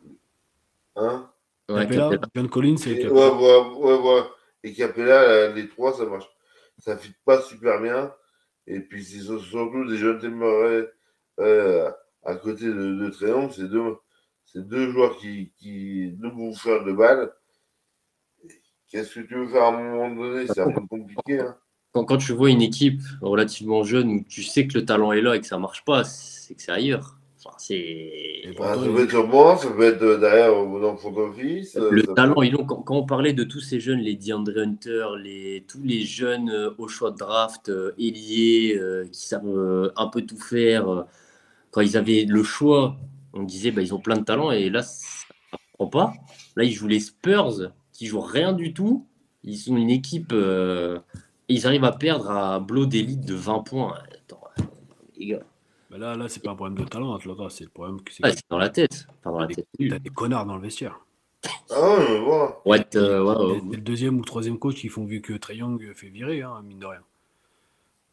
S1: hein,
S3: Ouais,
S2: Capella,
S3: Capella.
S2: John Collins et
S1: Et, ouais,
S2: Capella.
S1: ouais, voilà. Et Capella, les trois, ça marche. Ça fit pas super bien. Et puis, c'est sur- surtout des jeunes Temeray euh, à côté de, de Tréon. C'est deux, joueurs qui, qui deux bouffeurs de balles. Qu'est-ce que tu veux faire à un moment donné? C'est un peu compliqué. Hein.
S3: Quand, quand tu vois une équipe relativement jeune où tu sais que le talent est là et que ça marche pas, c'est que c'est ailleurs. Enfin, c'est.
S2: Pourtant,
S1: ça peut être sur banc, ça peut être euh, derrière dans le front office. euh,
S3: Le
S1: ça peut-
S3: talent, ils. Quand, quand on parlait de tous ces jeunes, les DeAndre Hunter, les, tous les jeunes euh, au choix de draft, euh, ailiers, euh, qui savent euh, un peu tout faire, euh, quand ils avaient le choix, on disait bah, ils ont plein de talent et là, ça ne prend pas. Là, ils jouent les Spurs qui jouent rien du tout. Ils sont une équipe. euh, et ils arrivent à perdre à blow d'élite de 20 points. Attends, les gars,
S2: bah là, là c'est pas un problème de talent, Atlanta, c'est le problème que c'est
S3: ah, dans la tête. Enfin, dans la
S2: t'as
S3: tête.
S2: des, t'as des connards dans le vestiaire.
S1: Ah ouais, mais voilà.
S3: Ouais, euh, ouais,
S2: C'est
S3: ouais.
S2: c'est le deuxième ou troisième coach qui font vu que Trae Young fait virer, hein, mine de rien.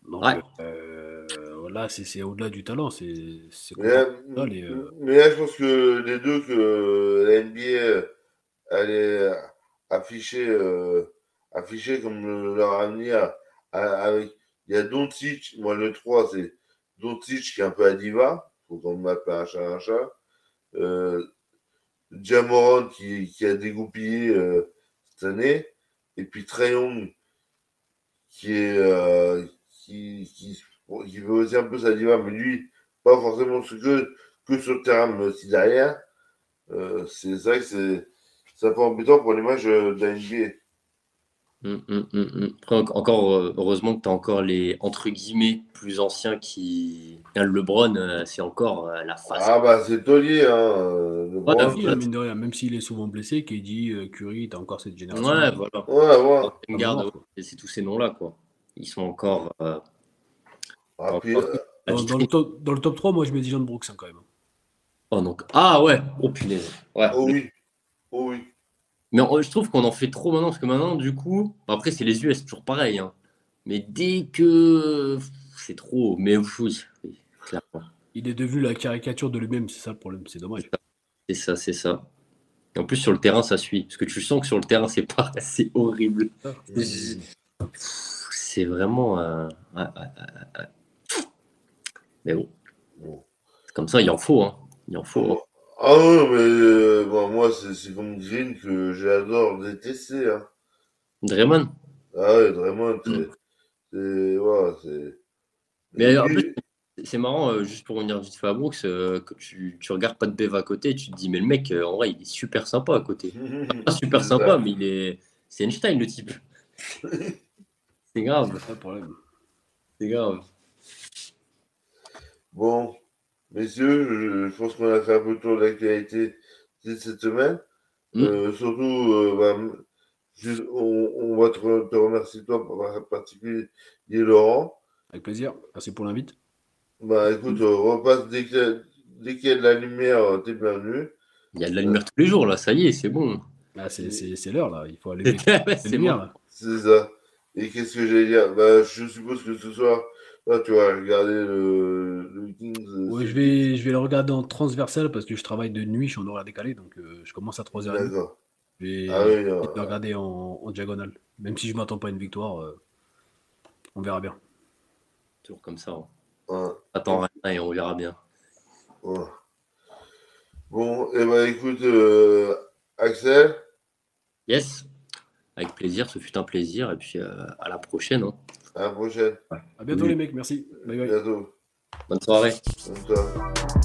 S2: Donc
S3: Ouais.
S2: euh, là, c'est c'est au-delà du talent, c'est
S1: Mais là,
S2: les, euh,
S1: mais là, je pense que les deux que la NBA allait afficher, euh, afficher comme leur avenir avec. Il y a Doncic, moi le 3, c'est Doncic qui est un peu à diva, faut qu'on m'appelle un chat un chat. Euh, Jamoran qui, qui a dégoupillé euh, cette année, et puis Trae Young qui est euh, qui, qui, qui veut aussi un peu sa diva, mais lui, pas forcément ce que, que sur le terrain, mais aussi derrière. Euh, c'est vrai que c'est un peu embêtant pour l'image euh, de la NBA.
S3: Hum, hum, hum. Après, encore, euh, heureusement que tu as encore les entre guillemets plus anciens qui. Le LeBron, c'est encore la face.
S1: Ah bah c'est taulier, hein.
S3: vu,
S2: hein, mine de rien, même s'il est souvent blessé, qui dit euh, Curry, t'as encore cette génération.
S3: ouais, voilà.
S1: Ouais, ouais.
S3: C'est tous ces noms-là, quoi. Ils sont encore. euh,
S1: Ah, puis, euh,
S2: Dans, le top, dans le top 3, moi je mets Dijon Brooks hein, quand même.
S3: Oh, donc... Ah ouais, oh punaise. Ouais.
S1: oh oui. Oh oui.
S3: Mais on- je trouve qu'on en fait trop maintenant, parce que maintenant, du coup, après, c'est les US, toujours pareil. hein. Mais dès que. C'est trop. Mais oui, oui, clairement.
S2: Il est devenu la caricature de lui-même, c'est ça le problème, c'est dommage.
S3: C'est ça, c'est ça. Et en plus, sur le terrain, ça suit. Parce que tu sens que sur le terrain, c'est pas c'est horrible. C'est vraiment. euh, ouais, ouais, ouais, ouais. Mais bon, comme ça, il en faut. Hein. Il en faut. hein.
S1: Ah mais euh, bon, moi, c'est comme Green que j'adore détester. Hein.
S3: Draymond.
S1: Ah ouais, vraiment, c'est. c'est.
S3: Mais en plus, c'est marrant, euh, juste pour revenir vite fait à Brooks, euh, que tu, tu regardes pas de Bev à côté, tu te dis, mais le mec, euh, en vrai, il est super sympa à côté. Pas super sympa, mais il est. C'est Einstein, le type. c'est grave,
S2: C'est pas problème.
S3: c'est grave.
S1: Bon, messieurs, je, je pense qu'on a fait un peu le tour de l'actualité de cette semaine.
S3: Mm.
S1: Euh, surtout, euh, bah, juste, on, on va te, re- te remercier toi en particulier, Laurent.
S2: Avec plaisir. Merci pour l'invite.
S1: Bah écoute, euh, repasse dès qu'il y, a- dès qu'il y a de la lumière, t'es bienvenu.
S3: Il y a de la lumière tous les jours, là, ça y est, c'est bon.
S2: Ah, c'est c'est- c'est l'heure, là. Il faut les
S3: c'est bon.
S2: là.
S1: C'est ça. Et qu'est-ce que j'allais dire? Bah je suppose que ce soir, là tu vas regarder le, le Kings. euh,
S2: Ouais, je, vais, je vais le regarder en transversal parce que je travaille de nuit, je suis en horaire décalé, donc euh, je commence à 3h30.
S1: D'accord.
S2: Je vais,
S1: Ah oui,
S2: je vais le regarder en, en diagonale. Même si je m'attends pas à une victoire, euh, on verra bien.
S3: Toujours comme ça. hein.
S1: ouais,
S3: Attends rien et on verra bien.
S1: ouais. Bon, et ben écoute, euh, Axel,
S3: Yes, avec plaisir, ce fut un plaisir. Et puis euh, à la prochaine. hein.
S1: à la prochaine.
S2: À bientôt,
S3: Oui.
S2: les mecs. Merci. Bye bye.
S1: Bientôt.
S3: Bonne soirée.
S1: Bonne soirée.